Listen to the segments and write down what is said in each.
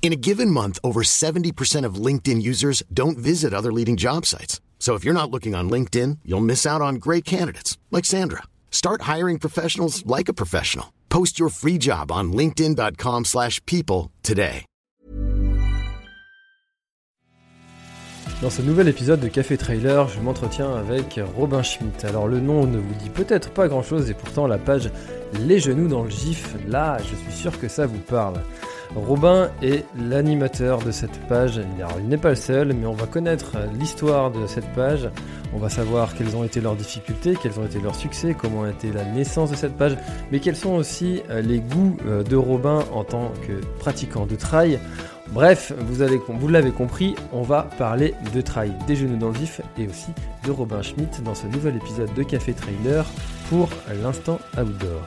In a given month, over 70% of LinkedIn users don't visit other leading job sites. So if you're not looking on LinkedIn, you'll miss out on great candidates like Sandra. Start hiring professionals like a professional. Post your free job on linkedin.com/people today. Dans ce nouvel épisode de Café Trailer, je m'entretiens avec Robin Schmitt. Alors le nom ne vous dit peut-être pas grand-chose et pourtant la page Les genoux dans le gif, là, je suis sûr que ça vous parle. Robin est l'animateur de cette page. Il n'est pas le seul, mais on va connaître l'histoire de cette page. On va savoir quelles ont été leurs difficultés, quels ont été leurs succès, comment a été la naissance de cette page, mais quels sont aussi euh, les goûts euh, de Robin en tant que pratiquant de trail. Bref, vous, vous l'avez compris, on va parler de trail, des genoux dans le vif et aussi de Robin Schmitt dans ce nouvel épisode de Café Trailer pour l'instant outdoor.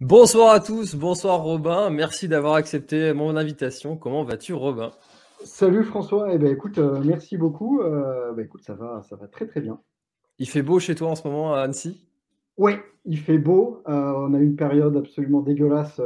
Bonsoir à tous, bonsoir Robin, merci d'avoir accepté mon invitation. Comment vas-tu Robin? Salut François, eh ben, écoute, euh, merci beaucoup. Euh, bah, écoute, ça va, ça va très très bien. Il fait beau chez toi en ce moment à Annecy? Oui, il fait beau. Euh, on a eu une période absolument dégueulasse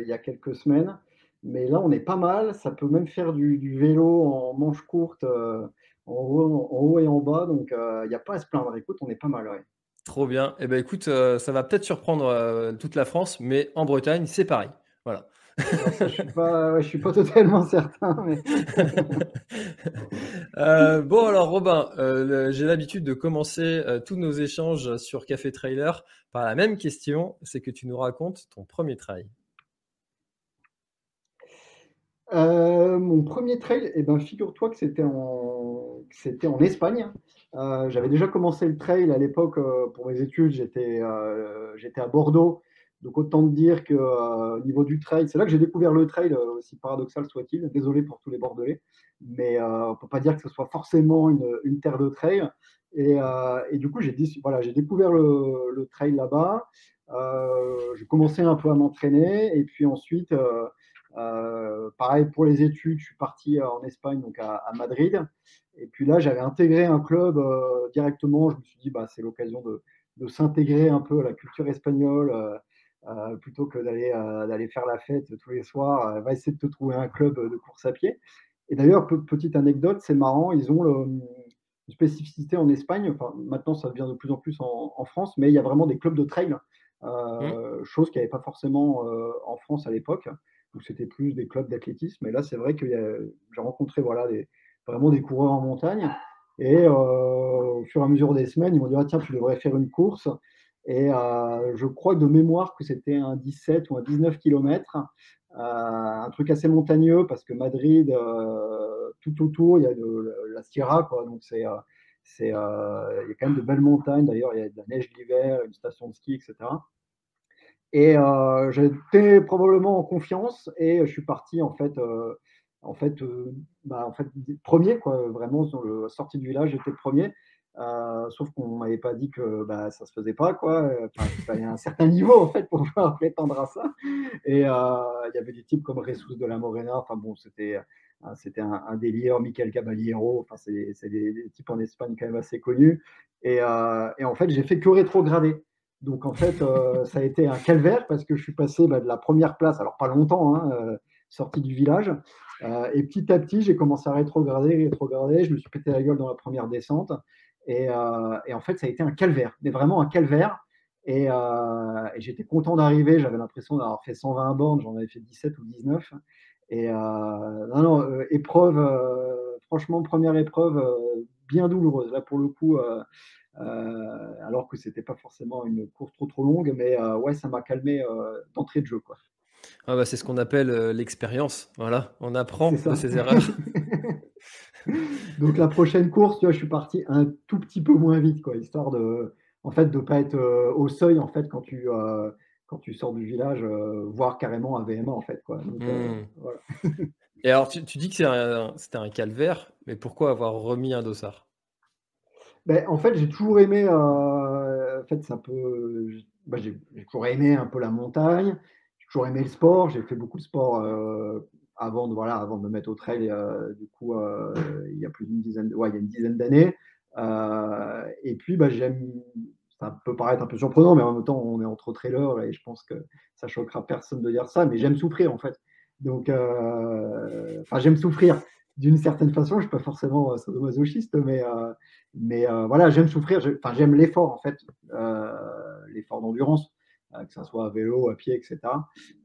il y a quelques semaines, mais là on est pas mal. Ça peut même faire du, du vélo en manche courte en, haut, en haut et en bas, donc il n'y a pas à se plaindre. Écoute, on est pas mal. ouais. Trop bien. Eh ben écoute, euh, ça va peut-être surprendre euh, toute la France, mais en Bretagne, c'est pareil. Voilà. Je suis pas, ouais, je suis pas totalement certain, mais Euh, bon alors Robin, euh, j'ai l'habitude de commencer euh, tous nos échanges sur Café Trailer par la même question, c'est que tu nous racontes ton premier trail. Mon premier trail, eh ben, figure-toi que c'était en, que c'était en Espagne. Euh, j'avais déjà commencé le trail à l'époque euh, pour mes études. J'étais euh, j'étais à Bordeaux. Donc autant te dire que au niveau du trail, c'est là que j'ai découvert le trail, aussi paradoxal soit-il. Désolé pour tous les Bordelais, mais on peut pas dire que ce soit forcément une, une terre de trail. Et, et du coup, j'ai voilà, découvert le, le trail là-bas. J'ai commencé un peu à m'entraîner et puis ensuite. Euh, pareil pour les études, je suis parti euh, en Espagne, donc à, à Madrid. Et puis là, j'avais intégré un club euh, directement. Je me suis dit, bah, c'est l'occasion de, de s'intégrer un peu à la culture espagnole euh, plutôt que d'aller d'aller faire la fête tous les soirs. Va essayer de te trouver un club de course à pied. Et d'ailleurs, pe- petite anecdote, c'est marrant, ils ont le- une spécificité en Espagne. Enfin, maintenant, ça devient de plus en plus en, en France, mais il y a vraiment des clubs de trail, euh, chose qu'il n'y avait pas forcément en France à l'époque où c'était plus des clubs d'athlétisme. Et là, c'est vrai que a- j'ai rencontré voilà, vraiment des coureurs en montagne. Et euh, au fur et à mesure des semaines, ils m'ont dit ah, tiens, tu devrais faire une course. Et euh, je crois de mémoire que c'était un 17 ou un 19 km, un truc assez montagneux parce que Madrid, euh, tout autour, il y a de, la Sierra, quoi, donc c'est, euh, euh, il y a quand même de belles montagnes. D'ailleurs, il y a de la neige l'hiver, une station de ski, etc. Et euh, j'étais probablement en confiance et je suis parti en fait, euh, en fait, euh, bah, en fait premier quoi, vraiment sur le sortie du village, j'étais premier. Sauf qu'on m'avait pas dit que bah, ça se faisait pas quoi. Enfin, il fallait un certain niveau en fait pour pouvoir prétendre à ça. Et il y avait des types comme Jesus de la Morena. Enfin bon, c'était c'était un, un délire. Michael Caballero. Enfin c'est des, des types en Espagne quand même assez connus. Et, et en fait j'ai fait que rétrograder. Donc en fait, euh, ça a été un calvaire parce que je suis passé bah, de la première place, alors pas longtemps, hein, euh, sorti du village, euh, et petit à petit, j'ai commencé à rétrograder, rétrograder, je me suis pété la gueule dans la première descente, et, en fait, ça a été un calvaire, mais vraiment un calvaire. Et, et j'étais content d'arriver, j'avais l'impression d'avoir fait 120 bornes, j'en avais fait 17 ou 19. Et non, non, épreuve, franchement, première épreuve bien douloureuse. Là, pour le coup, alors que c'était pas forcément une course trop trop longue, mais euh, ouais, ça m'a calmé euh, d'entrée de jeu, quoi. Ah bah, c'est ce qu'on appelle euh, l'expérience. Voilà, on apprend de ses erreurs. Donc la prochaine course, tu vois, je suis parti un tout petit peu moins vite, quoi, histoire de en fait, de ne pas être au seuil, en fait, quand tu, quand tu sors du village, voire carrément à VMA, en fait. Quoi. Mmh. Et alors, tu, dis que c'était un, calvaire, mais pourquoi avoir remis un dossard? Ben, En fait, j'ai toujours aimé, en fait, ben, j'ai toujours aimé un peu la montagne, j'ai toujours aimé le sport, j'ai fait beaucoup de sport avant de voilà avant de me mettre au trail euh, du coup euh, il y a plus d'une dizaine ouais, il y une dizaine d'années. Euh, et puis bah, j'aime ça peut paraître un peu surprenant mais en même temps on est entre trailers et je pense que ça choquera personne de dire ça mais j'aime souffrir en fait. Donc enfin j'aime souffrir d'une certaine façon. Je suis pas forcément sadomasochiste mais mais voilà j'aime souffrir enfin j'aime l'effort en fait l'effort d'endurance euh, que ce soit à vélo, à pied, etc.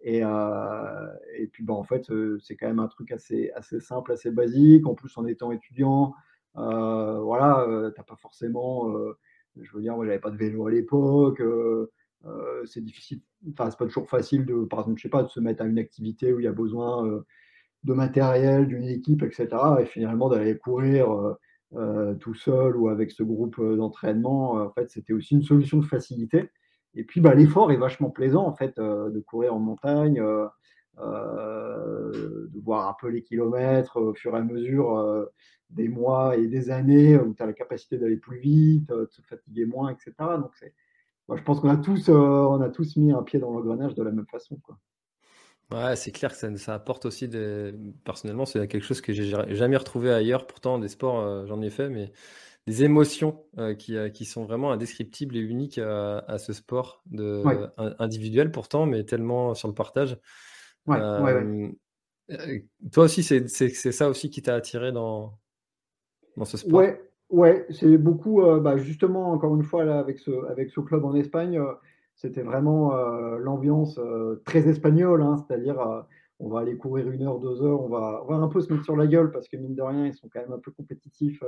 Et, euh, et puis, bah, en fait, euh, c'est quand même un truc assez, assez simple, assez basique. En plus, en étant étudiant, voilà, tu n'as pas forcément. je veux dire, moi, j'avais pas de vélo à l'époque. c'est difficile, enfin, c'est pas toujours facile de, par exemple, je sais pas, de se mettre à une activité où il y a besoin de matériel, d'une équipe, etc. Et finalement, d'aller courir tout seul ou avec ce groupe d'entraînement, en fait, c'était aussi une solution de facilité. Et puis, bah, l'effort est vachement plaisant, en fait, euh, de courir en montagne, euh, euh, de voir un peu les kilomètres au fur et à mesure des mois et des années où tu as la capacité d'aller plus vite, de se fatiguer moins, etc. Donc, moi, je pense qu'on a, tous, a tous mis un pied dans l'engrenage de la même façon. Quoi. Ouais, c'est clair que ça, ça, apporte aussi des. Personnellement, c'est quelque chose que j'ai jamais retrouvé ailleurs. Pourtant, des sports, j'en ai fait, mais des émotions euh, qui, euh, qui, sont vraiment indescriptibles et uniques à, ce sport de, individuel pourtant, mais tellement sur le partage. Euh, toi aussi, c'est ça aussi qui t'a attiré dans, dans ce sport? Ouais, ouais c'est beaucoup, bah, justement, encore une fois, là, avec, ce, avec ce club en Espagne, c'était vraiment l'ambiance très espagnole, hein, c'est-à-dire on va aller courir une heure, deux heures, on va, on va un peu se mettre sur la gueule parce que mine de rien, ils sont quand même un peu compétitifs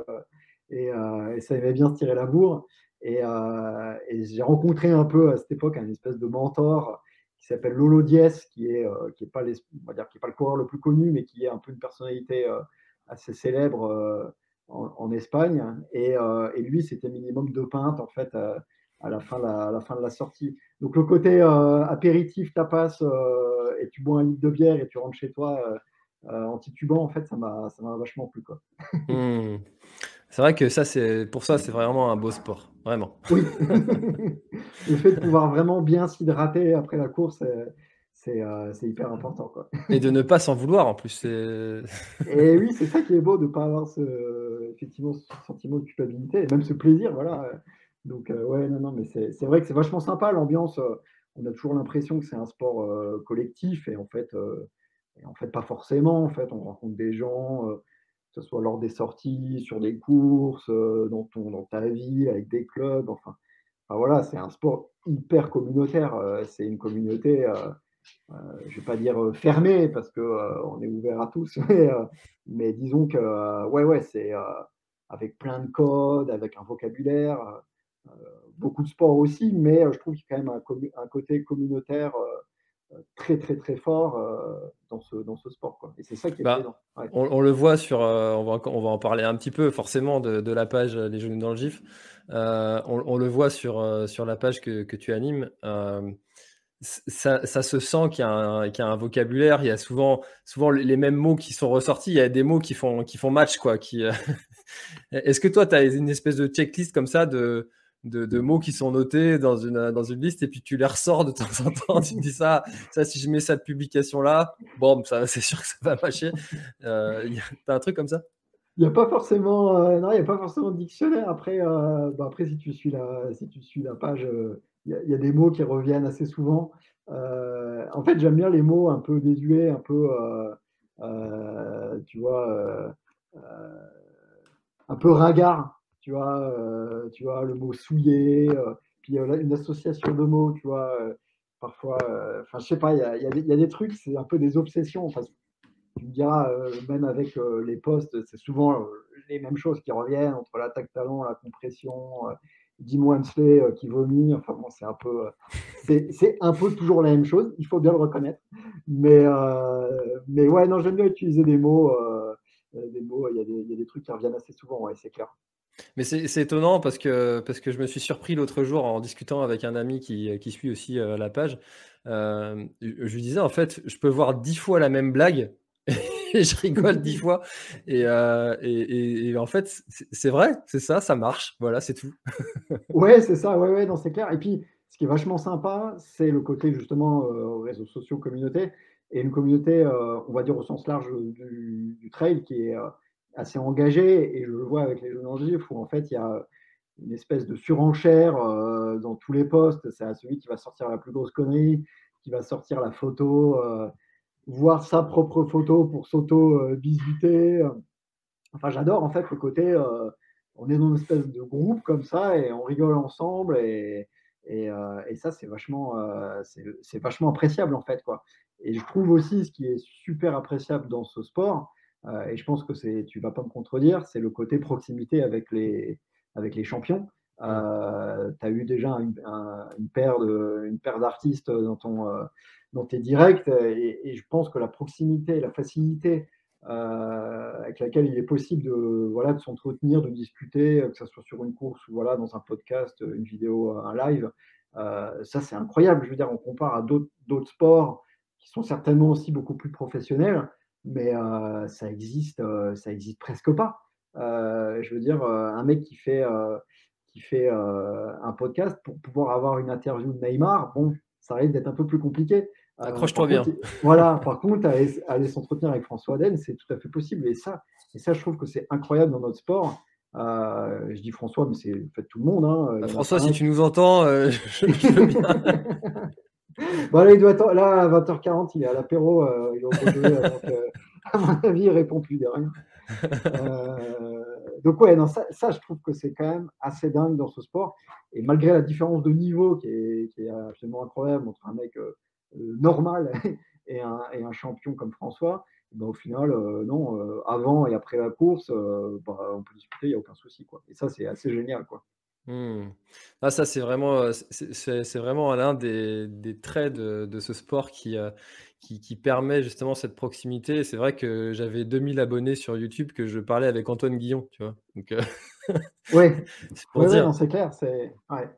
euh, et, ça aimait bien se tirer la bourre. Euh, et, j'ai rencontré un peu à cette époque un espèce de mentor qui s'appelle Lolo Diez, qui est, euh, qui est pas on va dire, qui est pas le coureur le plus connu, mais qui est un peu une personnalité assez célèbre en, Espagne. Et, et lui, c'était minimum deux pintes en fait à la fin, la, la fin de la sortie. Donc le côté apéritif, tapas, et tu bois un litre de bière et tu rentres chez toi en titubant, en fait, ça m'a vachement plu. Quoi. Mmh. C'est vrai que ça, c'est pour ça, c'est vraiment un beau sport, vraiment. Oui. le fait de pouvoir vraiment bien s'hydrater après la course, c'est euh, hyper important. Quoi. Et de ne pas s'en vouloir en plus. Et oui, c'est ça qui est beau de ne pas avoir ce, effectivement, ce sentiment de culpabilité et même ce plaisir. Voilà. Donc, euh, ouais, non, non, mais c'est vrai que c'est vachement sympa l'ambiance. Euh, on a toujours l'impression que c'est un sport collectif et en fait, et en fait, pas forcément. En fait, on rencontre des gens que ce soit lors des sorties, sur des courses, euh, dans, ton, dans ta vie, avec des clubs. Enfin, voilà, c'est un sport hyper communautaire. Euh, c'est une communauté, euh, je vais pas dire fermée parce qu'on est ouvert à tous, mais, disons que ouais, ouais, c'est avec plein de codes, avec un vocabulaire. Beaucoup de sport aussi, mais je trouve qu'il y a quand même un, un côté communautaire très très très fort euh, dans, ce, dans ce sport. Quoi. Et c'est ça qui est bah, on, le voit sur, euh, on, va, on va en parler un petit peu forcément de, de la page Les Genoux dans le GIF. Euh, on, le voit sur, sur la page que, que tu animes. Ça, ça, se sent qu'il y, qu y, a un vocabulaire. Il y a souvent, souvent les mêmes mots qui sont ressortis. Il y a des mots qui font, qui font match. Quoi, qui, Est-ce que toi, tu as une espèce de checklist comme ça de de, mots qui sont notés dans une, dans une liste et puis tu les ressors de temps en temps. tu te dis ça, ça, si je mets cette publication-là, bon, c'est sûr que ça va marcher. Euh, T'as un truc comme ça? Il n'y a pas forcément, euh, a pas forcément de dictionnaire. Après, euh, après si tu suis la, si tu suis la page, euh, il y, a des mots qui reviennent assez souvent. en fait, j'aime bien les mots un peu désuets, un peu, tu vois, un peu ringard tu vois, euh, tu le mot souillé, euh, puis euh, une association de mots, tu vois, parfois, enfin, je sais pas, il y a, y, a des trucs, c'est un peu des obsessions. Tu me diras, même avec les postes, c'est souvent les mêmes choses qui reviennent entre l'attaque talon, la compression, Jim Wamsley qui vomit. Enfin bon, c'est un peu, c'est un peu toujours la même chose. Il faut bien le reconnaître. Mais, mais ouais, non, j'aime bien utiliser des mots. des mots, il y, y, a des trucs qui reviennent assez souvent, ouais, c'est clair. Mais c'est étonnant parce que, parce que je me suis surpris l'autre jour en discutant avec un ami qui, qui suit aussi la page. je lui disais, en fait, je peux voir dix fois la même blague et je rigole dix fois. Et, et, en fait, c'est vrai, c'est ça, ça marche. Voilà, c'est tout. ouais, c'est ça, ouais, ouais, non, c'est clair. Et puis, ce qui est vachement sympa, c'est le côté justement réseaux sociaux, communauté, et une communauté, on va dire au sens large du trail, qui est assez engagé, et je le vois avec les jeunes GIF, où en fait il y a une espèce de surenchère euh, dans tous les postes. C'est à celui qui va sortir la plus grosse connerie, qui va sortir la photo, euh, voir sa propre photo pour s'auto-visiter. Enfin, j'adore en fait le côté, euh, on est dans une espèce de groupe comme ça et on rigole ensemble et, et, et ça c'est vachement, c'est vachement appréciable en fait quoi. Et je trouve aussi ce qui est super appréciable dans ce sport, euh, et je pense que c'est, tu vas pas me contredire, c'est le côté proximité avec les, avec les champions. Euh, tu as eu déjà une, paire de, une paire d'artistes dans, ton, euh, dans tes directs et, je pense que la proximité, la facilité avec laquelle il est possible de, voilà, de s'entretenir, de discuter, que ce soit sur une course ou voilà, dans un podcast, une vidéo, un live, ça c'est incroyable. Je veux dire, on compare à d'autres, d'autres sports qui sont certainement aussi beaucoup plus professionnels mais ça existe, ça existe presque pas. je veux dire, un mec qui fait, qui fait un podcast pour pouvoir avoir une interview de Neymar, bon, ça risque d'être un peu plus compliqué. Accroche-toi bien. voilà, par contre, aller, s'entretenir avec François Aden, c'est tout à fait possible. Et ça, et ça, je trouve que c'est incroyable dans notre sport. je dis François, mais c'est fait tout le monde. Hein. Bah, François, si tu nous entends, je, veux bien. bon, là, il doit être, là, à 20h40, il est à l'apéro, euh, il est au donc, euh, à mon avis, il répond plus de rien. Euh, donc, ouais, non, ça, ça, je trouve que c'est quand même assez dingue dans ce sport. Et malgré la différence de niveau qui est, qui est absolument incroyable entre un mec euh, normal et un, et un, champion comme François, ben, au final, non, avant et après la course, bah, on peut discuter, il n'y a aucun souci. Quoi. Et ça, c'est assez génial. Quoi. Mmh. Ah, ça, c'est vraiment, c'est vraiment l'un des, des traits de, de ce sport qui, qui, qui permet justement cette proximité. C'est vrai que j'avais 2000 abonnés sur YouTube que je parlais avec Antoine Guillon, tu vois. Donc, Oui, c'est clair. C'est ouais.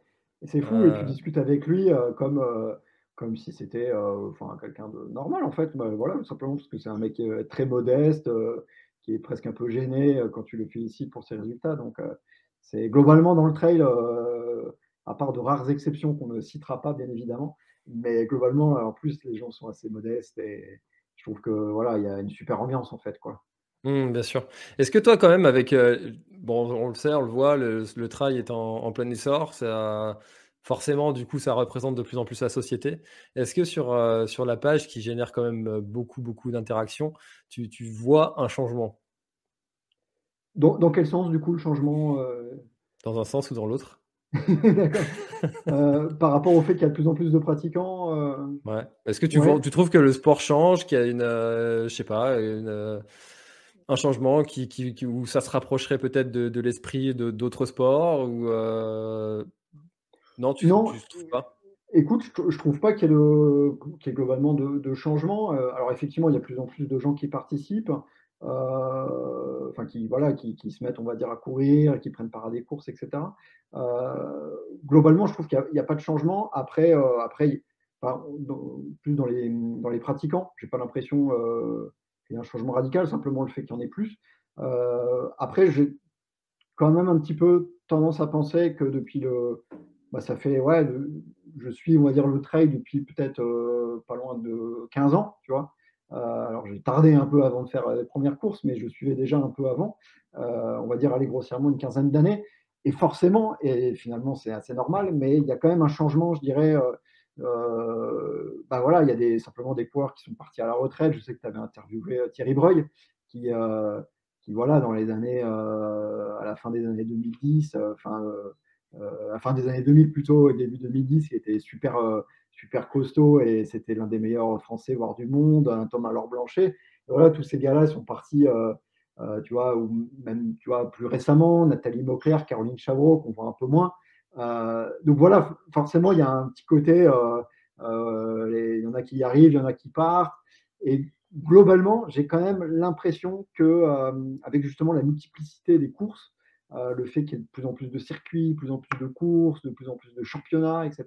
c'est fou. Et tu discutes avec lui comme, comme si c'était enfin, quelqu'un de normal, en fait. Bah, voilà, simplement parce que c'est un mec très modeste, qui est presque un peu gêné quand tu le félicites pour ses résultats. Donc, c'est globalement dans le trail, euh, à part de rares exceptions qu'on ne citera pas bien évidemment, mais globalement, en plus, les gens sont assez modestes et je trouve que voilà, il y a une super ambiance en fait. Mmh, bien sûr. Est-ce que toi, quand même, avec euh, bon, on le sait, on le voit, le, trail est en, plein essor, forcément, du coup, ça représente de plus en plus la société. Est-ce que sur, euh, la page qui génère quand même beaucoup, beaucoup d'interactions, tu vois un changement? Dans, quel sens, du coup, le changement euh Dans un sens ou dans l'autre euh, par rapport au fait qu'il y a de plus en plus de pratiquants. Euh ouais. Est-ce que tu, tu, trouves que le sport change, qu'il y a une, je sais pas, un changement qui, qui, où ça se rapprocherait peut-être de, l'esprit de d'autres sports ou non, tu, non. trouves pas? Écoute, je, ne trouve pas qu'il y, ait globalement de, de changement. alors effectivement, il y a de plus en plus de gens qui participent. Euh, enfin qui voilà, qui, qui, se mettent, on va dire, à courir, qui prennent part à des courses, etc. Euh, globalement, je trouve qu'il n'y a, pas de changement. Après, euh, après, plus dans les, dans les pratiquants, j'ai pas l'impression qu'il y a un changement radical, simplement le fait qu'il y en ait plus. après, j'ai quand même un petit peu tendance à penser que depuis le, bah, ça fait ouais, je suis, on va dire, le trail depuis peut-être pas loin de 15 ans, tu vois. Euh, alors j'ai tardé un peu avant de faire les premières courses, mais je suivais déjà un peu avant, euh, on va dire aller grossièrement une quinzaine d'années. Et forcément, et finalement c'est assez normal, mais il y a quand même un changement, je dirais. Euh, bah voilà, il y a des, simplement des coureurs qui sont partis à la retraite. Je sais que tu avais interviewé Thierry Breuil, qui, voilà, dans les années, à la fin des années 2010, enfin, à la fin des années 2000 plutôt, début 2010, qui était super super costaud et c'était l'un des meilleurs Français, voire du monde, un Thomas Laure Blanchet. voilà, tous ces gars-là sont partis, euh, euh, tu vois, ou même, tu vois, plus récemment, Nathalie Mauclair, Caroline Chavreau, qu'on voit un peu moins. Euh, donc voilà, forcément, il y a un petit côté, il y en a qui y arrivent, il y en a qui partent. Et globalement, j'ai quand même l'impression que, avec justement la multiplicité des courses, le fait qu'il y ait de plus en plus de circuits, de plus en plus de courses, de plus en plus de championnats, etc.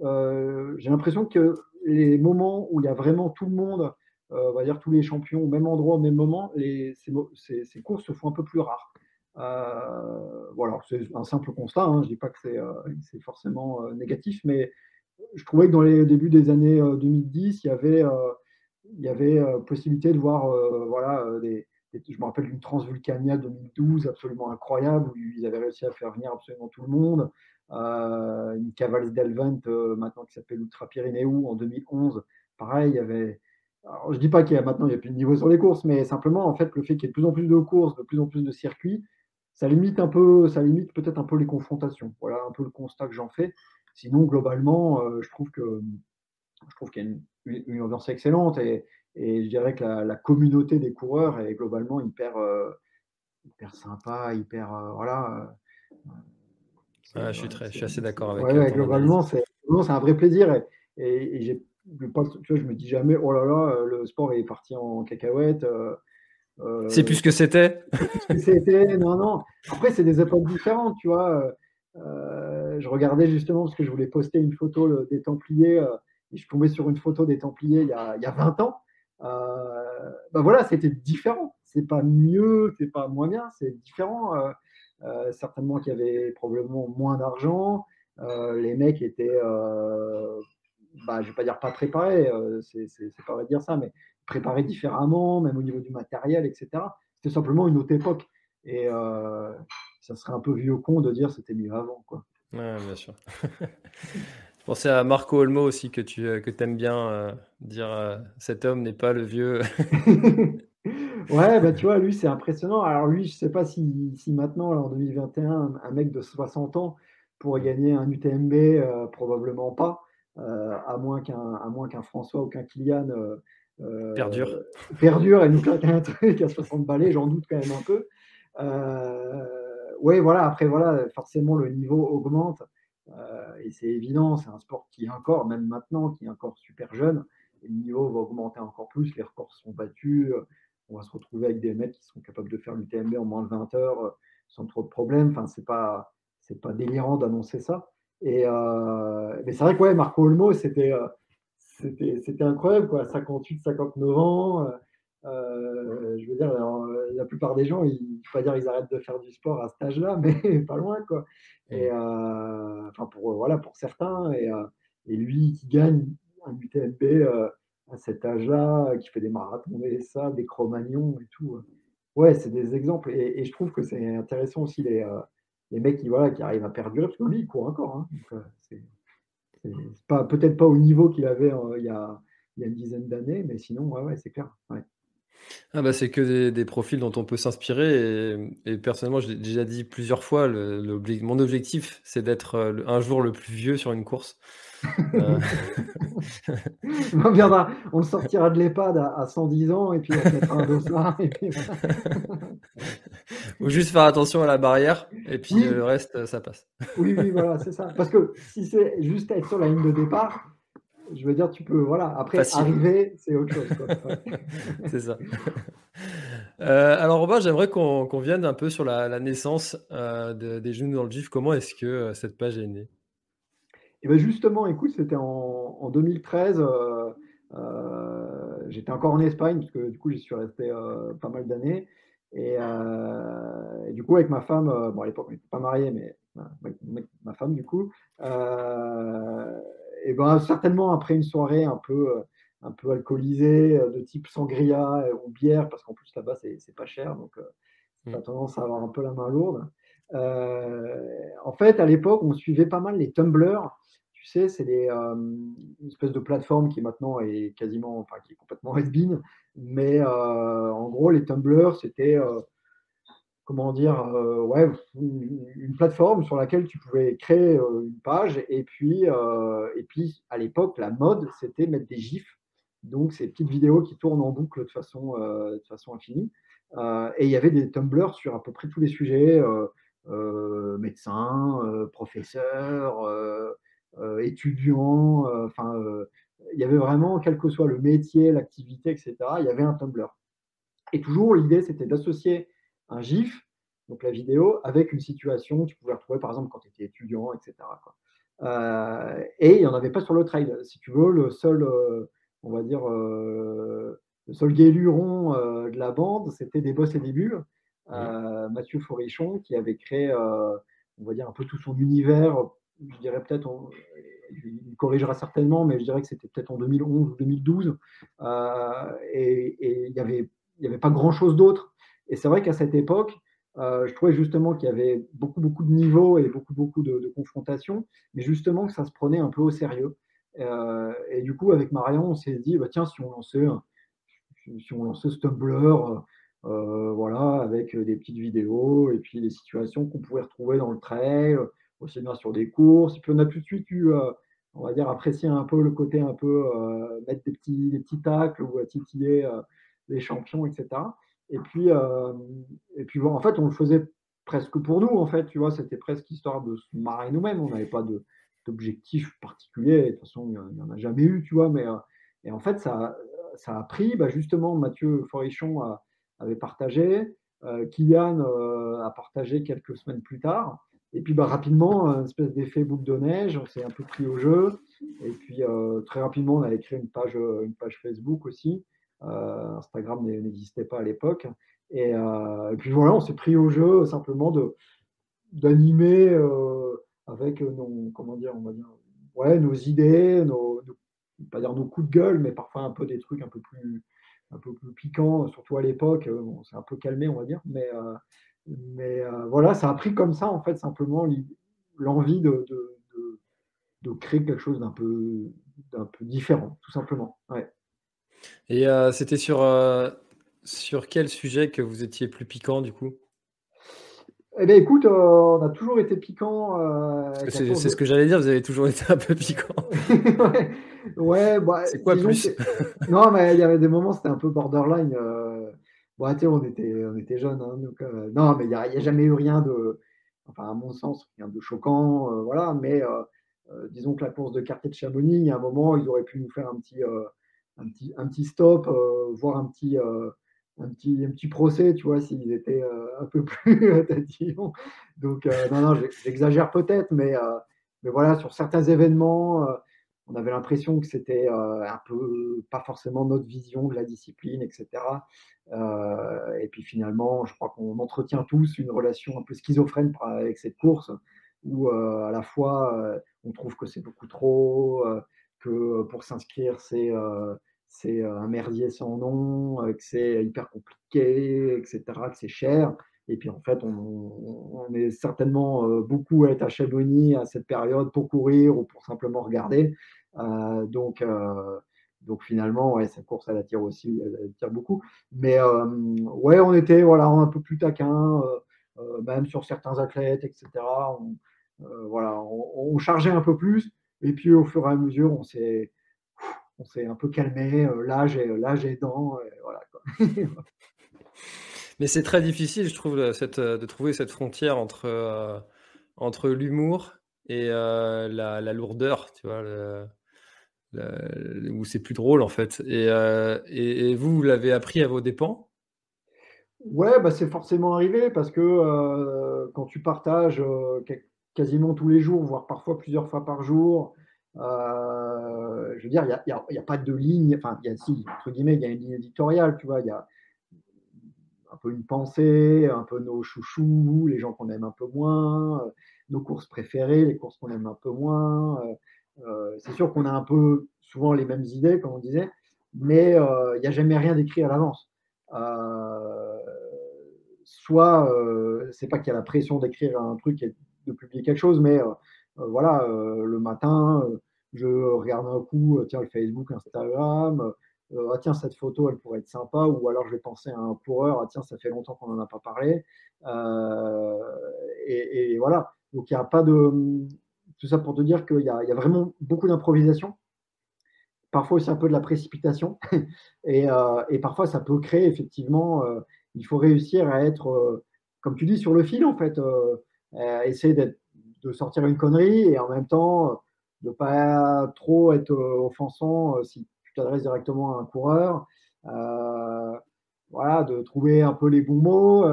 J'ai l'impression que les moments où il y a vraiment tout le monde, on va dire tous les champions au même endroit, au même moment, ces, courses se font un peu plus rares. voilà, c'est un simple constat, hein, je ne dis pas que c'est forcément négatif, mais je trouvais que dans les débuts des années 2010, il y avait, possibilité de voir voilà, je me rappelle d'une Transvulcania 2012 absolument incroyable où ils avaient réussi à faire venir absolument tout le monde. Euh, une Cavals d'Elvent euh, maintenant qui s'appelle Ultra Pyrénéo en 2011. Pareil, il y avait. Je dis pas qu'il y a maintenant il n'y a plus de niveau sur les courses, mais simplement en fait le fait qu'il y ait de plus en plus de courses, de plus en plus de circuits, ça limite un peu, ça limite peut-être un peu les confrontations. Voilà un peu le constat que j'en fais. Sinon globalement, euh, je trouve que je trouve qu'il y a une, ambiance excellente et, et, je dirais que la, communauté des coureurs est globalement hyper hyper sympa, hyper voilà je, suis très, je suis assez d'accord avec ouais, Globalement, c'est un vrai plaisir. Et, et, j'ai pas, tu vois, je me dis jamais, oh là là, euh, le sport est parti en cacahuète. Euh, euh, c'est plus ce que c'était. c'était, non, non. Après, c'est des époques différentes, tu vois. je regardais justement parce que je voulais poster une photo des Templiers et je tombais sur une photo des Templiers il y a, il y a 20 ans. ben voilà, c'était différent. C'est pas mieux, c'est pas moins bien, c'est différent. Euh, certainement qu'il y avait probablement moins d'argent. Euh, les mecs étaient, euh, bah, je ne vais pas dire pas préparés, c'est pas vrai de dire ça, mais préparés différemment, même au niveau du matériel, etc. C'était simplement une autre époque. Et ça serait un peu vieux con de dire c'était mieux avant. Quoi. Ouais, bien sûr. Je pensais à Marco Olmo aussi, que tu que aimes bien dire cet homme n'est pas le vieux. Ouais, bah, tu vois, lui, c'est impressionnant. Alors lui, je sais pas si, si maintenant, en 2021, un, mec de 60 ans pourrait gagner un UTMB, euh, probablement pas, euh, à moins qu'un à moins qu'un François ou qu'un Kylian euh, perdure. perdure et nous claque un truc à 60 balais, j'en doute quand même un peu. ouais, voilà, après, voilà, forcément, le niveau augmente. et c'est évident, c'est un sport qui est encore, même maintenant, qui est encore super jeune. Et le niveau va augmenter encore plus, les records sont battus on va se retrouver avec des mecs qui sont capables de faire l'UTMB en moins de 20 heures euh, sans trop de problèmes. Enfin, c'est pas, c'est pas délirant d'annoncer ça. Et euh, mais c'est vrai que ouais, Marco Olmo, c'était, euh, c'était, c'était incroyable, quoi. 58, 59 ans. je veux dire, la plupart des gens, ils, ne pas dire ils arrêtent de faire du sport à cet âge-là, mais pas loin, quoi. Et enfin pour voilà pour certains, et, et, lui qui gagne un UTMB à cet âge-là, qui fait des marathons et ça, des cro-magnons et tout. Euh. Ouais, c'est des exemples. Et, je trouve que c'est intéressant aussi les, euh, les mecs qui, voilà, qui arrivent à perdurer, parce que lui, il court encore. Hein. Euh, pas, peut-être pas au niveau qu'il avait il, y a, il, y a, une dizaine d'années, mais sinon, ouais, ouais c'est clair. Ah bah c'est que des, profils dont on peut s'inspirer et, personnellement je l'ai déjà dit plusieurs fois, mon objectif c'est d'être un jour le plus vieux sur une course. Euh. on, viendra, on sortira de l'EHPAD à, 110 ans et puis on mettra un dossard. Puis Ou juste faire attention à la barrière et puis le reste, ça passe. oui, oui, voilà, c'est ça. Parce que si c'est juste être sur la ligne de départ, je veux dire, tu peux, voilà, après arriver, c'est autre chose. c'est ça. Euh, alors, Robin, j'aimerais qu'on vienne un peu sur la, naissance euh, des genoux dans le GIF. Comment est-ce que cette page est née? Et bien justement, écoute, c'était en, 2013. Euh, euh, j'étais encore en Espagne, parce que du coup, j'y suis resté euh, pas mal d'années. Et, du coup, avec ma femme, bon, à l'époque, on n'était pas mariés, mais ma femme, du coup, et ben, certainement après une soirée un peu, un peu alcoolisée, de type sangria ou bière, parce qu'en plus là-bas, c'est pas cher, donc ça a mmh. tendance à avoir un peu la main lourde. En fait, à l'époque, on suivait pas mal les tumblers tu sais, c'est euh, une espèce de plateforme qui maintenant est quasiment, enfin qui est complètement has mais euh, en gros, les Tumblr, c'était, euh, comment dire, ouais, une, plateforme sur laquelle tu pouvais créer une page, et puis, et puis à l'époque, la mode, c'était mettre des gifs, donc ces petites vidéos qui tournent en boucle de façon, de façon infinie. et il y avait des Tumblr sur à peu près tous les sujets, médecins, professeurs, euh, étudiants, euh, enfin, euh, il y avait vraiment, quel que soit le métier, l'activité, etc., il y avait un Tumblr. Et toujours, l'idée, c'était d'associer un GIF donc la vidéo, avec une situation que tu pouvais retrouver par exemple quand tu étais étudiant, etc. et il n'y en avait pas sur le trail. Si tu veux, le seul, on va dire, le seul guéluron de la bande, c'était des boss et des bulles. Mathieu Forichon qui avait créé, on va dire, un peu tout son univers. Je dirais peut-être, il corrigera certainement, mais je dirais que c'était peut-être en 2011 ou 2012. et il n'y avait, y avait pas grand-chose d'autre. Et c'est vrai qu'à cette époque, je trouvais justement qu'il y avait beaucoup, beaucoup de niveaux et beaucoup, beaucoup de, confrontations, mais justement que ça se prenait un peu au sérieux. et du coup, avec Marion, on s'est dit, bah, tiens, si on lançait, si on lançait ce Tumblr, euh, voilà, avec des petites vidéos et puis les situations qu'on pouvait retrouver dans le trail, aussi bien sur des courses. Et puis on a tout de suite eu, on va dire, apprécié un peu le côté un peu mettre des petits, des petits tacles ou titiller les champions, etc. Et puis, et puis en fait, on le faisait presque pour nous, en fait, tu vois, c'était presque histoire de se marrer nous-mêmes. On n'avait pas d'objectif particulier. De toute façon, il n'y en a jamais eu, tu vois. Mais et en fait, ça, ça a pris, bah, justement, Mathieu Forichon a, avait partagé, euh, Kylian euh, a partagé quelques semaines plus tard. Et puis bah, rapidement, une espèce d'effet boucle de neige, on s'est un peu pris au jeu. Et puis euh, très rapidement, on a créé une page, Facebook aussi. Instagram n'existait pas à l'époque. Et, puis voilà, on s'est pris au jeu simplement de d'animer avec nos, comment dire, ouais, nos idées, nos, pas dire nos coups de gueule, mais parfois un peu des trucs un peu plus, un peu plus piquant, surtout à l'époque. Euh, c'est un peu calmé, on va dire. Mais, euh, mais euh, voilà, ça a pris comme ça, en fait, simplement l'envie de, de, créer quelque chose d'un peu, peu différent, tout simplement. Ouais. Et c'était sur, sur quel sujet que vous étiez plus piquant, du coup? Eh bien, écoute, on a toujours été piquant. c'est ce que j'allais dire, vous avez toujours été un peu piquant. ouais, Ouais, bah, c'est quoi plus Non, mais il y avait des moments, c'était un peu borderline. Euh... Bon, on était, on était jeunes, hein, donc, euh, non, mais il n'y a, a, jamais eu rien de, enfin, à mon sens, rien de choquant, euh, voilà. Mais euh, disons que la course de quartier de Chamonix, il y a un moment, ils auraient pu nous faire un petit, un petit, un petit stop, voire un petit, un petit, un petit procès, tu vois, s'ils étaient un peu plus tatillons. Donc, non, non, j'exagère peut-être, mais, mais voilà, sur certains événements on avait l'impression que c'était euh, un peu pas forcément notre vision de la discipline, etc. Euh, et puis finalement, je crois qu'on entretient tous une relation un peu schizophrène avec cette course, où euh, à la fois on trouve que c'est beaucoup trop, que pour s'inscrire c'est c'est un merdier sans nom, que c'est hyper compliqué, etc., que c'est cher. Et puis en fait, on, est certainement beaucoup à être à Chabonny à cette période pour courir ou pour simplement regarder. Euh, donc, euh, donc finalement, ouais, cette course, elle attire aussi, elle attire beaucoup. Mais euh, ouais, on était voilà, un peu plus taquin, même sur certains athlètes, etc. On, voilà, on, chargeait un peu plus. Et puis au fur et à mesure, on s'est, on s'est un peu calmé. l'âge, aidant. voilà, Mais c'est très difficile, je trouve, cette, de trouver cette frontière entre, entre l'humour et la, la, lourdeur, tu vois. Le où c'est plus drôle en fait. Euh, et, et, vous, vous l'avez appris à vos dépens? Ouais, bah c'est forcément arrivé parce que euh, quand tu partages euh, quasiment tous les jours, voire parfois plusieurs fois par jour, je veux dire, il n'y a, a, pas de ligne, enfin, il y a si, entre guillemets, il y a une ligne éditoriale, tu vois, il y a un peu une pensée, un peu nos chouchous, les gens qu'on aime un peu moins, nos courses préférées, les courses qu'on aime un peu moins. Euh, c'est sûr qu'on a un peu souvent les mêmes idées, comme on disait, mais euh, il n'y a jamais rien d'écrit à l'avance. Euh, soit, c'est pas qu'il y a la pression d'écrire un truc et de publier quelque chose, mais voilà, le matin, je regarde un coup, tiens, le Facebook, Instagram, ah tiens, cette photo, elle pourrait être sympa, ou alors je vais penser à un coureur, ah tiens, ça fait longtemps qu'on n'en a pas parlé. et, et, voilà, donc il n'y a pas de, tout ça pour te dire qu'il y, a vraiment beaucoup d'improvisation, parfois aussi un peu de la précipitation, euh, et, parfois ça peut créer effectivement, euh, il faut réussir à être, euh, comme tu dis, sur le fil en fait, essayer de sortir une connerie et en même temps de pas trop être offensant si tu t'adresses directement à un coureur. voilà, de trouver un peu les bons mots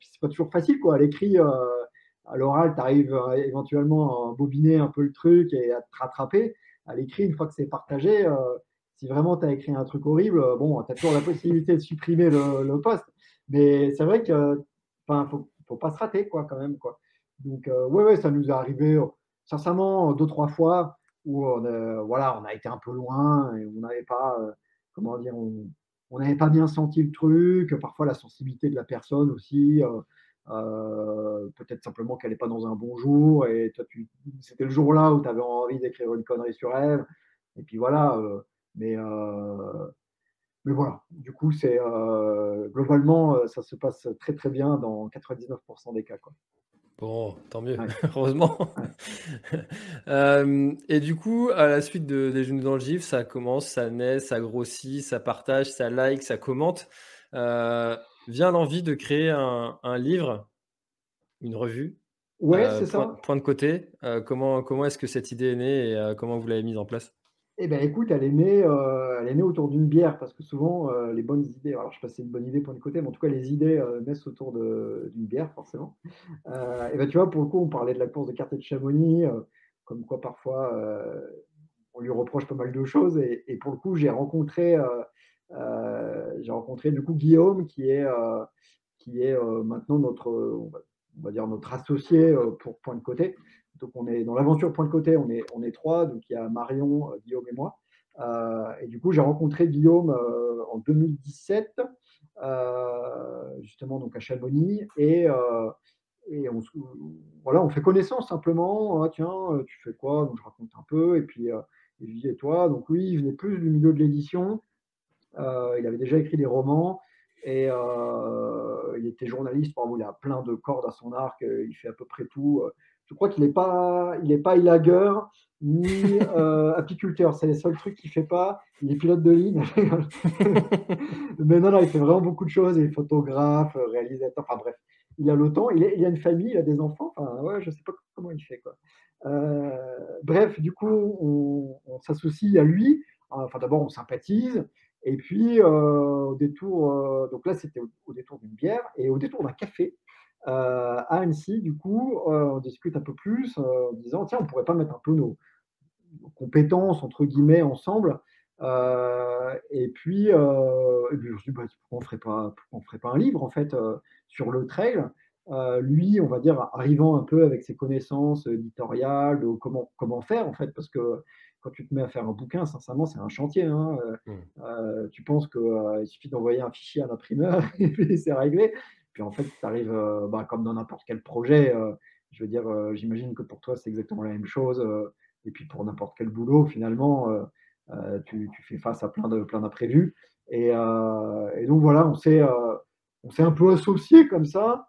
c'est pas toujours facile, quoi. À l'écrit, à l'oral, tu arrives éventuellement à bobiner un peu le truc et à te rattraper. À l'écrit, une fois que c'est partagé, si vraiment tu as écrit un truc horrible, bon, tu as toujours la possibilité de supprimer le, le poste. Mais c'est vrai que, enfin, faut, faut pas se rater, quoi, quand même, quoi. Donc, ouais, ouais, ça nous est arrivé, sincèrement, deux, trois fois où on a, voilà, on a été un peu loin et on n'avait pas, euh, comment dire, on n'avait pas bien senti le truc, parfois la sensibilité de la personne aussi, euh, euh, peut-être simplement qu'elle n'est pas dans un bon jour et toi, tu, c'était le jour-là où tu avais envie d'écrire une connerie sur elle, et puis voilà, mais, mais voilà, du coup, c'est globalement, ça se passe très très bien dans 99% des cas. Quoi. Bon, tant mieux, heureusement. Euh, et du coup, à la suite de, des genoux dans le gif, ça commence, ça naît, ça grossit, ça partage, ça like, ça commente. Euh, vient l'envie de créer un, livre, une revue. Ouais, euh, c'est ça. Point de côté. comment comment est-ce que cette idée est née et comment vous l'avez mise en place? Eh bien, écoute, elle est née, euh, elle est née autour d'une bière, parce que souvent, euh, les bonnes idées, alors je ne sais pas si c'est une bonne idée pour le côté, mais en tout cas, les idées euh, naissent autour d'une bière, forcément. et ben, tu vois, pour le coup, on parlait de la course de quartier de Chamonix, comme quoi parfois, on lui reproche pas mal de choses. Et, et pour le coup, j'ai rencontré, j'ai rencontré du coup Guillaume, qui est, qui est maintenant notre, on va, dire notre associé pour Point de Côté. Donc on est dans l'aventure point de côté, on est, on est trois, donc il y a Marion, euh, Guillaume et moi. Euh, et du coup, j'ai rencontré Guillaume euh, en 2017, justement à Chamonix, et, et on, voilà, on fait connaissance simplement. Ah, tiens, tu fais quoi? Donc je raconte un peu, et puis il dit et toi Donc oui, il venait plus du milieu de l'édition. il avait déjà écrit des romans. Et il était journaliste, il a plein de cordes à son arc, il fait à peu près tout je crois qu'il n'est pas, il est pas élagueur ni euh, apiculteur. C'est les seuls trucs qu'il ne fait pas. Il est pilote de ligne. Mais non, non, il fait vraiment beaucoup de choses. Il est photographe, réalisateur. Enfin bref, il a le temps. Il, il a une famille, il a des enfants. Enfin, ouais, je ne sais pas comment il fait. Quoi. Euh, bref, du coup, on, s'associe à lui. Enfin, d'abord, on sympathise. Et puis, euh, au détour, donc là, c'était au détour d'une bière et au détour d'un café. Euh, à Annecy, du coup, euh, on discute un peu plus euh, en disant tiens, on pourrait pas mettre un peu nos, compétences entre guillemets ensemble. et puis, je me suis dit bah, pourquoi on ferait pas, on ferait pas un livre en fait sur le trail. lui, on va dire, arrivant un peu avec ses connaissances éditoriales, de comment, comment faire en fait, parce que quand tu te mets à faire un bouquin, sincèrement, c'est un chantier. Hein. Mmh. tu penses qu'il suffit d'envoyer un fichier à l'imprimeur et puis c'est réglé. En fait, tu arrives euh, bah, comme dans n'importe quel projet. Euh, je veux dire, euh, j'imagine que pour toi, c'est exactement la même chose. et puis pour n'importe quel boulot, finalement, tu, fais face à plein de plein d'imprévus. Et, donc voilà, on s'est un peu associé comme ça.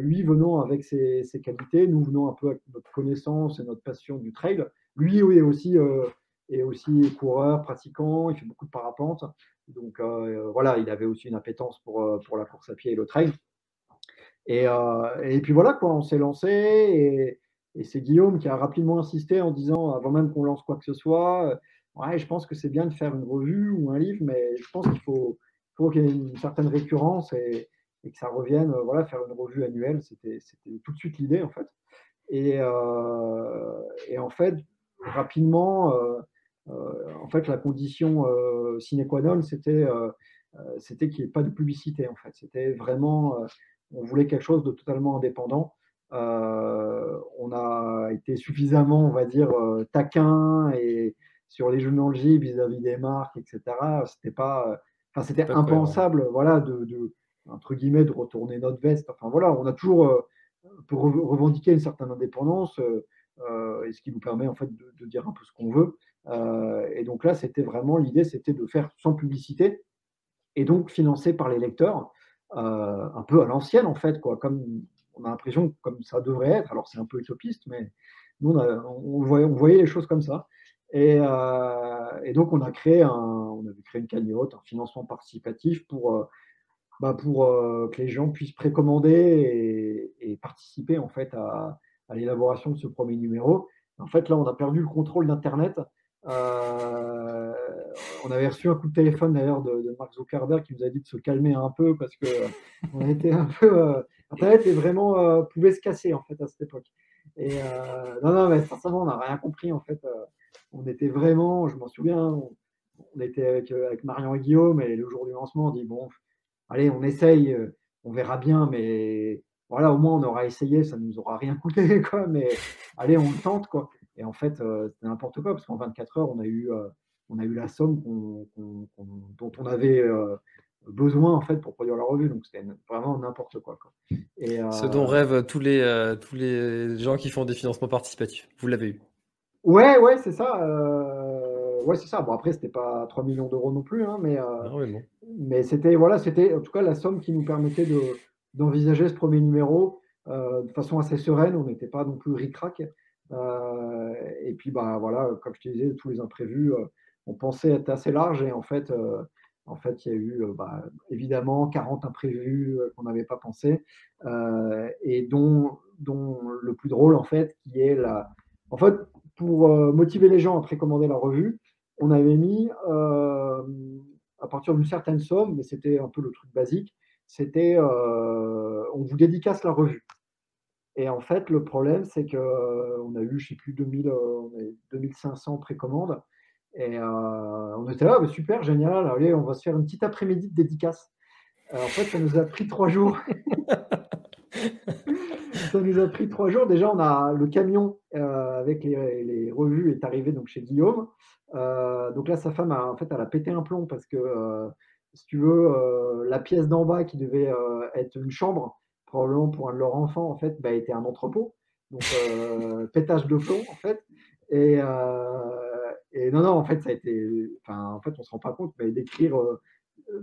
lui venant avec ses, qualités, nous venons un peu avec notre connaissance et notre passion du trail. Lui oui, aussi, est aussi coureur, pratiquant, il fait beaucoup de parapente. Donc euh, voilà, il avait aussi une appétence pour, euh, pour la course à pied et le trail. Et, euh, et puis voilà, quoi, on s'est lancé et, c'est Guillaume qui a rapidement insisté en disant, avant même qu'on lance quoi que ce soit, ouais, je pense que c'est bien de faire une revue ou un livre, mais je pense qu'il faut, faut qu'il y ait une certaine récurrence et, et, que ça revienne, voilà, faire une revue annuelle. C'était tout de suite l'idée, en fait. Et, euh, et, en fait, rapidement, euh, en fait, la condition euh, sine qua non, c'était euh, c'était qu'il n'y ait pas de publicité. En fait, c'était vraiment, on voulait quelque chose de totalement indépendant. on a été suffisamment, on va dire, taquin et sur les jeux de vis-à-vis des marques, etc. C'était pas, enfin, c'était impensable, voilà, de, entre guillemets, de retourner notre veste. Enfin voilà, on a toujours pour revendiquer une certaine indépendance, et ce qui nous permet en fait de dire un peu ce qu'on veut. Euh, et donc là, c'était vraiment l'idée, c'était de faire sans publicité et donc financé par les lecteurs, euh, un peu à l'ancienne en fait, quoi, comme on a l'impression comme ça devrait être. Alors c'est un peu utopiste, mais nous on, voyait, les choses comme ça. Et, euh, et, donc on a créé un, on avait créé une cagnotte, un financement participatif pour, bah pour que les gens puissent précommander et, participer en fait à l'élaboration de ce premier numéro. En fait, là, on a perdu le contrôle d'Internet. Euh, on avait reçu un coup de téléphone d'ailleurs de, Mark Zuckerberg qui nous a dit de se calmer un peu parce que on était un peu. Internet est vraiment pouvait se casser en fait à cette époque. Et non, non, mais sincèrement, on n'a rien compris en fait. on était vraiment, je m'en souviens, on, était avec, avec Marion et Guillaume et le jour du lancement, on dit bon, allez, on essaye, on verra bien, mais voilà, au moins on aura essayé, ça ne nous aura rien coûté, quoi, mais allez, on le tente, quoi. Et en fait, euh, c'était n'importe quoi, parce qu'en 24 heures, on a eu, euh, on a eu la somme dont on avait euh, besoin, en fait, pour produire la revue. Donc, c'était vraiment n'importe quoi, Et, Ce dont rêvent tous les, tous les gens qui font des financements participatifs. Vous l'avez eu Ouais, ouais, c'est ça. ouais, c'est ça. Bon, après, c'était pas 3 millions d'euros non plus, hein, mais, mais c'était, voilà, c'était en tout cas la somme qui nous permettait de d'envisager ce premier numéro euh, de façon assez sereine. On n'était pas non plus ric-rac. Euh, et puis, bah, voilà, comme je te disais, tous les imprévus, euh, on pensait être assez large et en fait, en fait, il y a eu bah, évidemment 40 imprévus qu'on n'avait pas pensé et dont, dont le plus drôle, en fait, qui est la. En fait, pour motiver les gens à précommander la revue, on avait mis à partir d'une certaine somme, mais c'était un peu le truc basique, c'était euh, on vous dédicace la revue. Et en fait, le problème, c'est qu'on euh, a eu, je ne sais plus, 2000, 2500 euh, précommandes. Et on était là, bah, super, génial, allez, on va se faire une petite après-midi de dédicace. en fait, ça nous a pris trois jours. ça nous a pris trois jours. Déjà, on a le camion avec les, revues est arrivé donc chez Guillaume. donc là, sa femme a en fait, elle a pété un plomb parce que si tu veux, euh, la pièce d'en bas qui devait euh, être une chambre, probablement pour un de leurs enfants, en fait, bah, était un entrepôt. Donc, euh, pétage de plomb, en fait. Et, non, non, en fait, ça a été. Enfin, en fait, on ne se rend pas compte, mais d'écrire,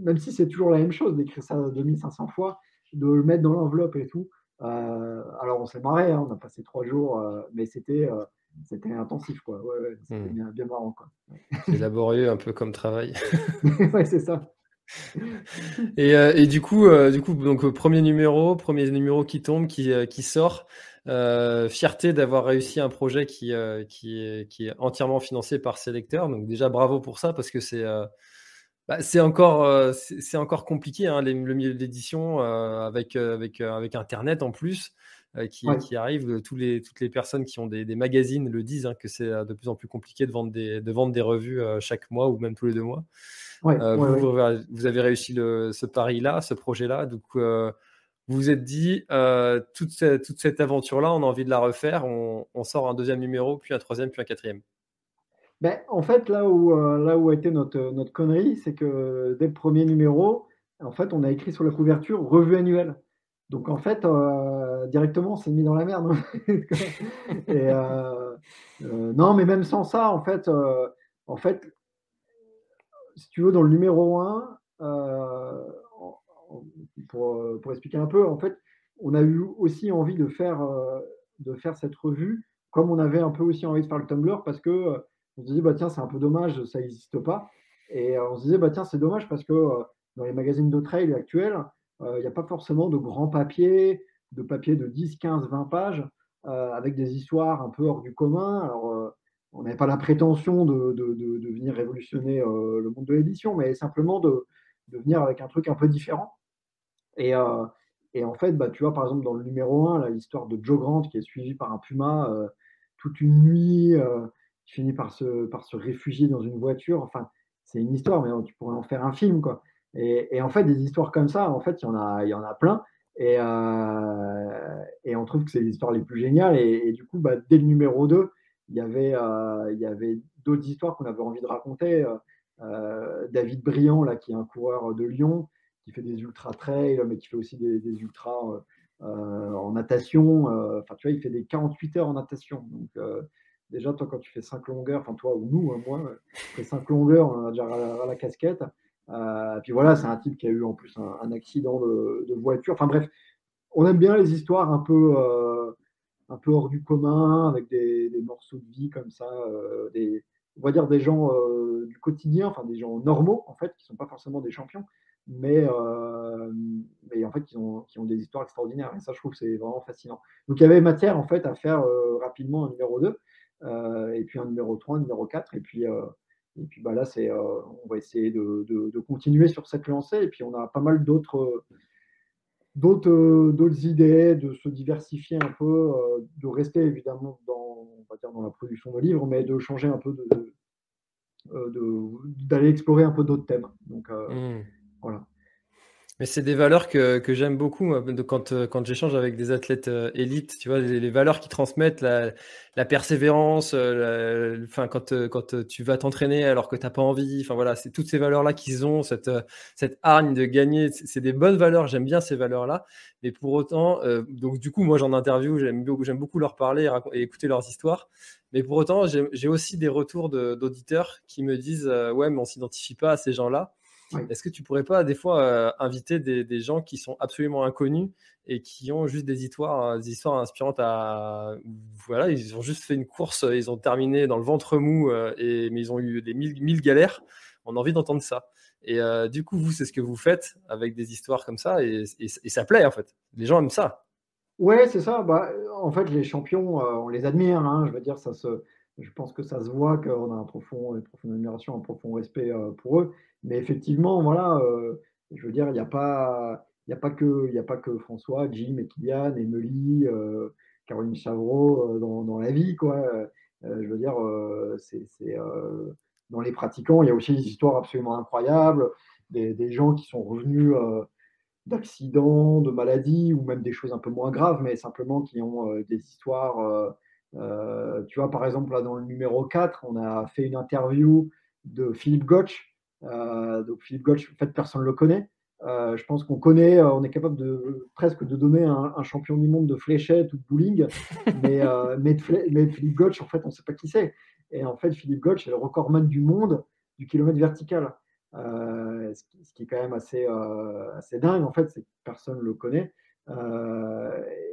même si c'est toujours la même chose, d'écrire ça 2500 fois, de le mettre dans l'enveloppe et tout. alors, on s'est marré, hein, on a passé trois jours, mais c'était c'était intensif, quoi. Ouais, c'était hmm. bien, bien, marrant, quoi. C'est laborieux, un peu comme travail. ouais, c'est ça. Euh, et, du coup, euh, du coup, donc premier numéro, premier numéro qui tombe, qui, euh, sort. fierté d'avoir réussi un projet qui, est, entièrement financé par ses lecteurs. Donc déjà bravo pour ça parce que c'est bah, encore, compliqué hein, le milieu de l'édition avec Internet en plus. Qui, qui, arrive, tous les, toutes les personnes qui ont des, des magazines le disent hein, que c'est de plus en plus compliqué de vendre des, de vendre des revues chaque mois ou même tous les deux mois. Euh, vous, avez réussi ce pari-là, ce projet-là. Donc, euh, vous vous êtes dit, euh, toute, cette, toute cette aventure-là, on a envie de la refaire. On, sort un deuxième numéro, puis un troisième, puis un quatrième. Ben, en fait, là où, là où a été notre, notre connerie, c'est que dès le premier numéro, en fait, on a écrit sur la couverture revue annuelle. Donc, en fait, directement, on s'est mis dans la merde. Et, non, mais même sans ça, en fait, en fait si tu veux, dans le numéro 1, euh, pour, pour, expliquer un peu, en fait, on a eu aussi envie de faire, euh, de faire cette revue, comme on avait un peu aussi envie de faire le Tumblr, parce que euh, on se disait, bah, tiens, c'est un peu dommage, ça n'existe pas. Et on se disait, bah, tiens, c'est dommage parce que dans les magazines de trail actuels, il n'y a pas forcément de grands papiers, de papiers de 10, 15, 20 pages, avec des histoires un peu hors du commun. Alors, on n'avait pas la prétention de, venir révolutionner euh, le monde de l'édition, mais simplement de, venir avec un truc un peu différent. Et, euh, en fait, bah, tu vois, par exemple, dans le numéro 1, l'histoire de Joe Grant qui est suivi par un puma euh, toute une nuit, qui finit par se, par se réfugier dans une voiture. Enfin, c'est une histoire, mais tu pourrais en faire un film, quoi. Et, en fait, des histoires comme ça, en fait, il y en a, y en a plein. Et, et on trouve que c'est les histoires les plus géniales. Et, du coup, bah, dès le numéro 2, il y avait, euh, avait d'autres histoires qu'on avait envie de raconter. Euh, euh, David Briand, là, qui est un coureur de Lyon, qui fait des ultra trails, mais qui fait aussi des, des ultras en natation. Enfin, tu vois, il fait des 48 heures en natation. Donc, déjà, toi, quand tu fais 5 longueurs, enfin, toi ou nous, hein, moi, je fais 5 longueurs, on a déjà à la, casquette. Euh, puis voilà, c'est un type qui a eu en plus un, accident de, voiture. Enfin bref, on aime bien les histoires un peu, un peu hors du commun, avec des, morceaux de vie comme ça, euh, des, on va dire des gens euh, du quotidien, enfin des gens normaux en fait, qui ne sont pas forcément des champions, mais, euh, mais en fait qui ont, qui ont, des histoires extraordinaires. Et ça, je trouve c'est vraiment fascinant. Donc il y avait matière en fait à faire rapidement un numéro 2, et puis un numéro 3, un numéro 4, et puis, Et puis bah, là, c'est, on va essayer de, de, continuer sur cette lancée. Et puis on a pas mal d'autres d'autres d'autres idées, de se diversifier un peu, de rester évidemment dans, on va dire dans la production de livres, mais de changer un peu de, d'aller explorer un peu d'autres thèmes. Donc mmh. voilà. Mais c'est des valeurs que, que j'aime beaucoup quand, euh, quand j'échange avec des athlètes euh, élites, tu vois, les, valeurs qui transmettent la, la persévérance, euh, enfin, quand, quand tu vas t'entraîner alors que tu n'as pas envie, enfin voilà, c'est toutes ces valeurs-là qu'ils ont, cette, cette hargne de gagner, c'est des bonnes valeurs, j'aime bien ces valeurs-là, mais pour autant, donc du coup, moi j'en interview, j'aime beaucoup, beaucoup leur parler et, écouter leurs histoires, mais pour autant, j'ai aussi des retours d'auditeurs qui me disent, ouais, mais on s'identifie pas à ces gens-là. Est-ce que tu pourrais pas des fois euh, inviter des, gens qui sont absolument inconnus et qui ont juste des histoires, des histoires inspirantes à voilà, ils ont juste fait une course, ils ont terminé dans le ventre mou euh, et mais ils ont eu des mille, mille galères. On a envie d'entendre ça. Et euh, du coup, vous, c'est ce que vous faites avec des histoires comme ça et, ça plaît en fait. Les gens aiment ça. Ouais, c'est ça. Bah, en fait, les champions, on les admire. Hein. Je veux dire, ça se, je pense que ça se voit qu'on a un profond, une profonde admiration, un profond respect pour eux. Mais effectivement, voilà, euh, je veux dire, il n'y a pas. Il a, que, a pas que François, Jim et Kylian, Emily, euh, Caroline Chavreau euh, dans, dans, la vie. Quoi. je veux dire, c'est, dans les pratiquants, il y a aussi des histoires absolument incroyables, des, des gens qui sont revenus d'accidents, de maladies, ou même des choses un peu moins graves, mais simplement qui ont des histoires. tu vois, par exemple, là, dans le numéro 4, on a fait une interview de Philippe Gotch, euh, donc Philippe Gotch, en fait, personne ne le connaît. Euh, je pense qu'on connaît, euh, on est capable de presque de donner un, champion du monde de fléchette ou de bowling, mais, mais, Philippe Gotch, en fait, on ne sait pas qui c'est. Et en fait, Philippe Gotch est le recordman du monde du kilomètre vertical. ce, qui, est quand même assez, assez dingue, en fait, c'est que personne ne le connaît.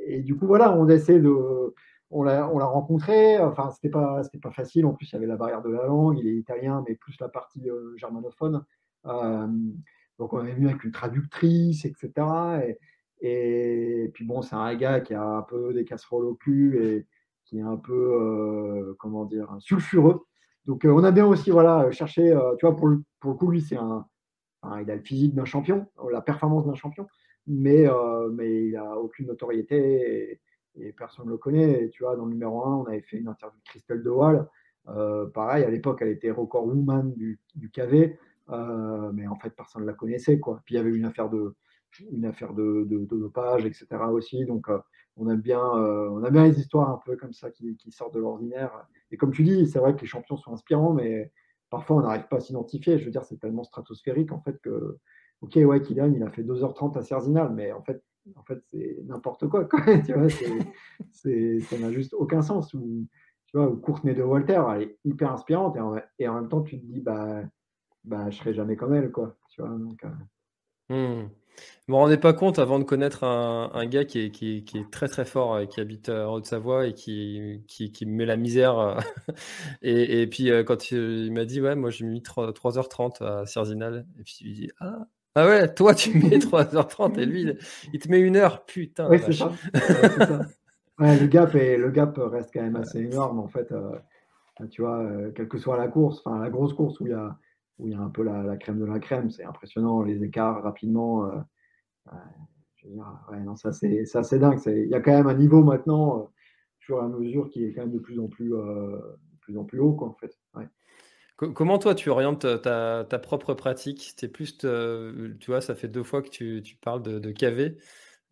et du coup, voilà, on essaie de, on l'a rencontré, enfin, c'était pas, pas facile. En plus, il y avait la barrière de la langue, il est italien, mais plus la partie euh, germanophone. Euh, donc, on est venu avec une traductrice, etc. Et, puis, bon, c'est un gars qui a un peu des casseroles au cul et qui est un peu, euh, comment dire, sulfureux. Donc, on a bien aussi, voilà, cherché, tu vois, pour le, pour le coup, lui, c'est un, il a le physique d'un champion, la performance d'un champion, mais, mais il n'a aucune notoriété personne ne le connaît. tu vois, dans le numéro 1, on avait fait une interview de Christelle De Euh, pareil, à l'époque, elle était record woman du, du KV, euh, mais en fait, personne ne la connaissait. Quoi. Puis il y avait une affaire de, une affaire de, dopage, etc. aussi. Donc, euh, on, aime bien, euh, on aime bien les histoires un peu comme ça qui, qui sortent de l'ordinaire. Et comme tu dis, c'est vrai que les champions sont inspirants, mais parfois, on n'arrive pas à s'identifier. Je veux dire, c'est tellement stratosphérique en fait que, ok, ouais, Kylian, il a fait 2h30 à Cerzinal, mais en fait, en fait, c'est n'importe quoi. tu vois, ça n'a juste aucun sens. Ou, tu vois, Courtenay de Walter, elle est hyper inspirante et en, même temps, tu te dis, bah, bah, je serai jamais comme elle, quoi. Tu vois, donc, euh... hmm. Me rendais pas compte avant de connaître un, gars qui est, qui, est, très très fort, et qui habite en Haute-Savoie et qui, qui, me met la misère. Euh, et, et, puis euh, quand il, m'a dit, ouais, moi j'ai mis 3, h 30 à Cerzinal, et puis il dit, ah, ah ouais, toi tu mets 3h30 et lui il te met une heure, putain. Oui, c'est ça. le, gap est, le gap reste quand même assez énorme en fait. Euh, tu vois, euh, quelle que soit la course, enfin la grosse course où il y a, où il y a un peu la, crème de la crème, c'est impressionnant les écarts rapidement. Euh, je veux dire, ouais, non, ça c'est assez dingue. Il y a quand même un niveau maintenant, et à mesure, qui est quand même de plus en plus, de plus, en plus haut quoi, en fait. Comment toi tu orientes ta, propre pratique? Es plus, tu vois, ça fait deux fois que tu, parles de, de KV.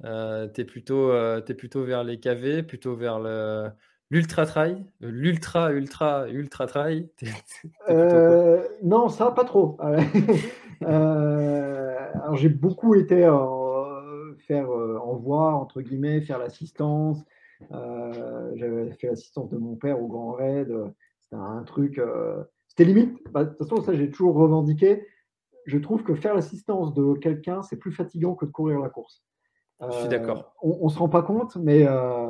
Euh, tu es, plutôt, euh, plutôt vers les KV, plutôt vers l'ultra trail, l'ultra, ultra, ultra trail euh, Non, ça, pas trop. alors j'ai beaucoup été faire en voie, entre guillemets, faire l'assistance. J'avais fait l'assistance de mon père au Grand Raid. C'était un truc c'est limite. Bah, de toute façon, ça, j'ai toujours revendiqué. Je trouve que faire l'assistance de quelqu'un, c'est plus fatigant que de courir la course. je suis d'accord. Euh, on ne se rend pas compte, mais, euh,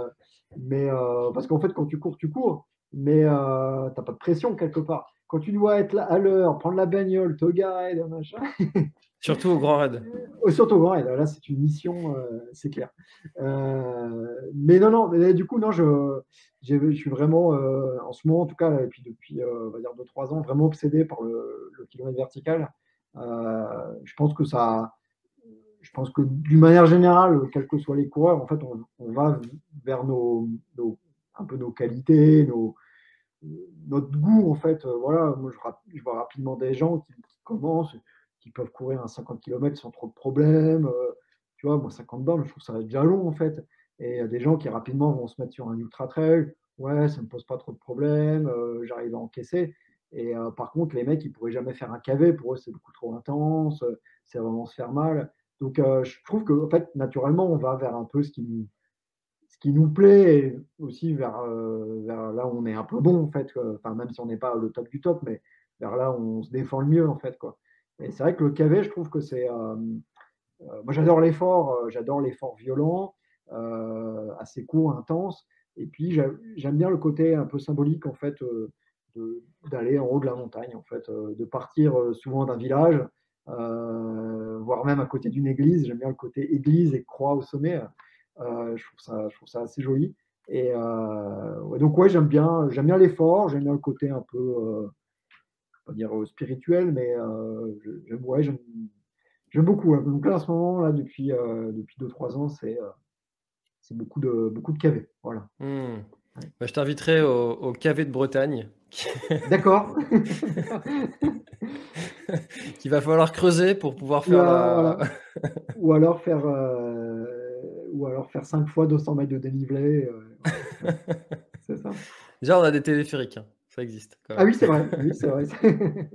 mais euh, parce qu'en fait, quand tu cours, tu cours, mais tu n'as pas de pression quelque part. Quand tu dois être là à l'heure, prendre la bagnole, te garer, machin. Surtout au Grand Raid. Surtout au Grand Raid. Là, c'est une mission, c'est clair. mais non, non, mais du coup, non, je, je suis vraiment, en ce moment en tout cas, et puis depuis, on va dire 2-3 ans, vraiment obsédé par le, kilomètre vertical. je pense que ça, je pense que d'une manière générale, quels que soient les coureurs, en fait, on, va vers nos, un peu nos qualités, nos, notre goût, en fait. Voilà, moi, je, vois rapidement des gens qui, commencent, qui peuvent courir un 50 km sans trop de problèmes. Euh, tu vois, moi, 50 bornes, je trouve ça déjà long, en fait. Et il y a des gens qui rapidement vont se mettre sur un ultra trail. Ouais, ça ne me pose pas trop de problèmes, euh, j'arrive à encaisser. Et euh, par contre, les mecs, ils pourraient jamais faire un KV. Pour eux, c'est beaucoup trop intense, c'est vraiment se faire mal. Donc, euh, je trouve que, en fait, naturellement, on va vers un peu ce qui nous, ce qui nous plaît et aussi vers, euh, là où on est un peu bon, en fait. Enfin, même si on n'est pas le top du top, mais vers là où on se défend le mieux, en fait. Quoi. Et c'est vrai que le KV, je trouve que c'est. Euh, moi, j'adore l'effort, j'adore l'effort violent, assez court, intense. Et puis, j'aime bien le côté un peu symbolique, en fait, d'aller en haut de la montagne, en fait, de partir souvent d'un village euh, voire même à côté d'une église. J'aime bien le côté église et croix au sommet. Euh, je, trouve ça, je assez joli. Et euh, donc, ouais, j'aime bien, j'aime bien l'effort, j'aime bien le côté un peu, euh, pas dire spirituel, mais j'aime, ouais, beaucoup. Hein. Donc là, en ce moment, là, depuis, depuis 2-3 ans, c'est, c'est beaucoup de, beaucoup de KV. Voilà. Hmm. Bah, je t'inviterai au, au KV de Bretagne. D'accord. Qu'il va falloir creuser pour pouvoir faire. Ou alors faire, euh, ou alors faire 5 fois 200 mètres de dénivelé. Euh, c'est ça. Déjà, on a des téléphériques. Hein. Ça existe. Ah oui, c'est vrai. Oui, c'est vrai.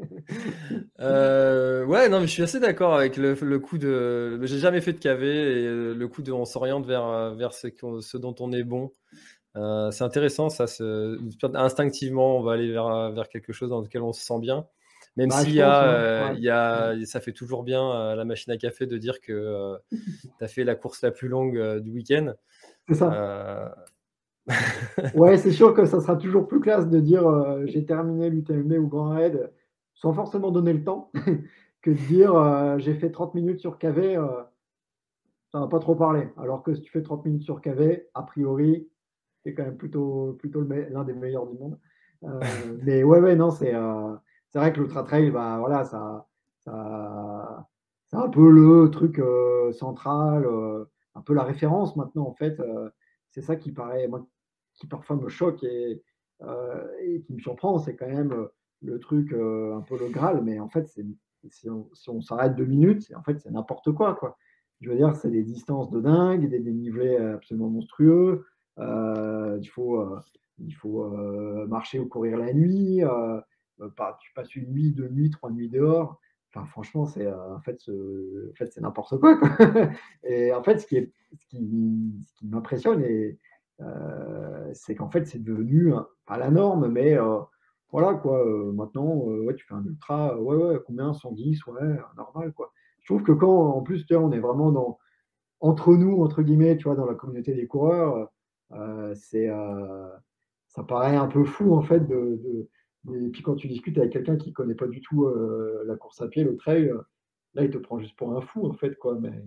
Euh, ouais, non, mais je suis assez d'accord avec le, le, coup de. J'ai jamais fait de KV et le coup de on s'oriente vers, vers ce, ce, dont on est bon. c'est intéressant, ça. Instinctivement, on va aller vers, vers quelque chose dans lequel on se sent bien. Même bah, s'il y, a, y a, ça fait toujours bien à la machine à café de dire que euh, tu as fait la course la plus longue euh, du week-end. C'est ça. Euh, ouais, c'est sûr que ça sera toujours plus classe de dire j'ai terminé l'UTMB ou Grand Raid sans forcément donner le temps que de dire j'ai fait 30 minutes sur KV, ça va pas trop parler. Alors que si tu fais 30 minutes sur KV, a priori, c'est quand même plutôt, plutôt l'un des meilleurs du monde. mais ouais, ouais, non, c'est c'est vrai que l'ultra trail, bah, voilà, ça, ça c'est un peu le truc euh, central, euh, un peu la référence maintenant, en fait. Euh, c'est ça qui paraît, moi, qui parfois me choque et, et qui me surprend, c'est quand même le truc un peu le Graal, mais en fait, si on, s'arrête deux minutes, en fait, c'est n'importe quoi, quoi. Je veux dire, c'est des distances de dingue, des dénivelés absolument monstrueux. il faut, il faut marcher ou courir la nuit. Euh, tu passes une nuit, deux nuits, trois nuits dehors. Enfin, franchement, c'est euh, en fait, c'est n'importe quoi, Et en fait, ce qui, m'impressionne, euh, c'est qu'en fait, c'est devenu pas la norme, mais voilà quoi. maintenant, ouais, tu fais un ultra, ouais, ouais, combien 110, ouais, normal quoi. Je trouve que quand, en plus, tu vois, on est vraiment dans entre nous, entre guillemets, tu vois, dans la communauté des coureurs, c'est ça paraît un peu fou en fait et puis quand tu discutes avec quelqu'un qui connaît pas du tout euh, la course à pied, le trail, euh, là, il te prend juste pour un fou, en fait. Quoi. Mais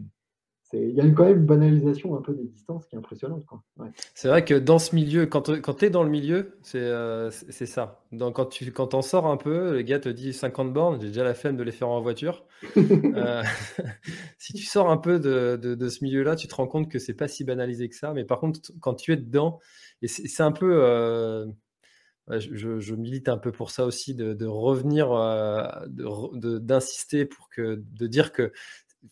il y a quand même une banalisation un peu des distances qui est impressionnante. C'est vrai que dans ce milieu, quand, tu es dans le milieu, c'est euh, ça. quand tu quand en sors un peu, le gars te dit 50 bornes, j'ai déjà la flemme de les faire en voiture. si tu sors un peu de, de, ce milieu-là, tu te rends compte que c'est pas si banalisé que ça. Mais par contre, quand tu es dedans, et c'est un peu je, milite un peu pour ça aussi, de, revenir, euh, d'insister pour que, de dire que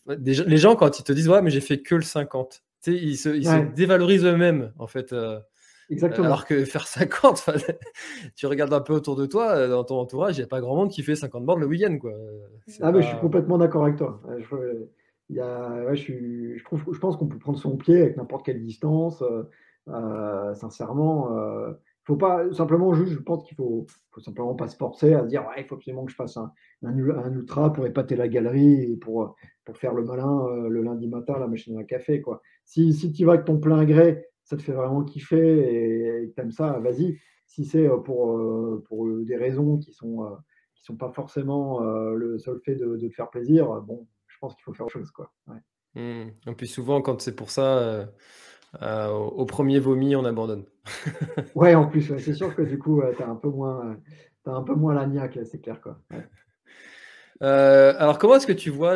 les gens, quand ils te disent ouais, mais j'ai fait que le 50, ils, se, ils se, dévalorisent eux-mêmes en fait. Euh, Exactement. Alors que faire 50, tu regardes un peu autour de toi, euh, dans ton entourage, il n'y a pas grand monde qui fait 50 bornes le week-end. Quoi. Ah, mais je suis complètement d'accord avec toi. Je, il y a, je, je, trouve, je pense qu'on peut prendre son pied avec n'importe quelle distance. sincèrement, faut pas simplement je pense qu'il faut, faut simplement pas se forcer à dire ouais, il faut absolument que je fasse un, ultra pour épater la galerie et pour, pour faire le malin euh, le lundi matin à la machine à café. Quoi. Si, si tu vas avec ton plein gré, ça te fait vraiment kiffer et tu aimes ça, vas-y. Si c'est euh, pour, euh, pour des raisons qui sont, sont pas forcément le seul fait de, te faire plaisir, bon, je pense qu'il faut faire autre chose. Quoi. Mmh. Et puis souvent, quand c'est pour ça au, premier vomi, on abandonne. ouais, en plus, c'est sûr que du coup, tu as un peu moins, as un peu moins la niaque, c'est clair. Quoi. alors, comment est-ce que tu vois,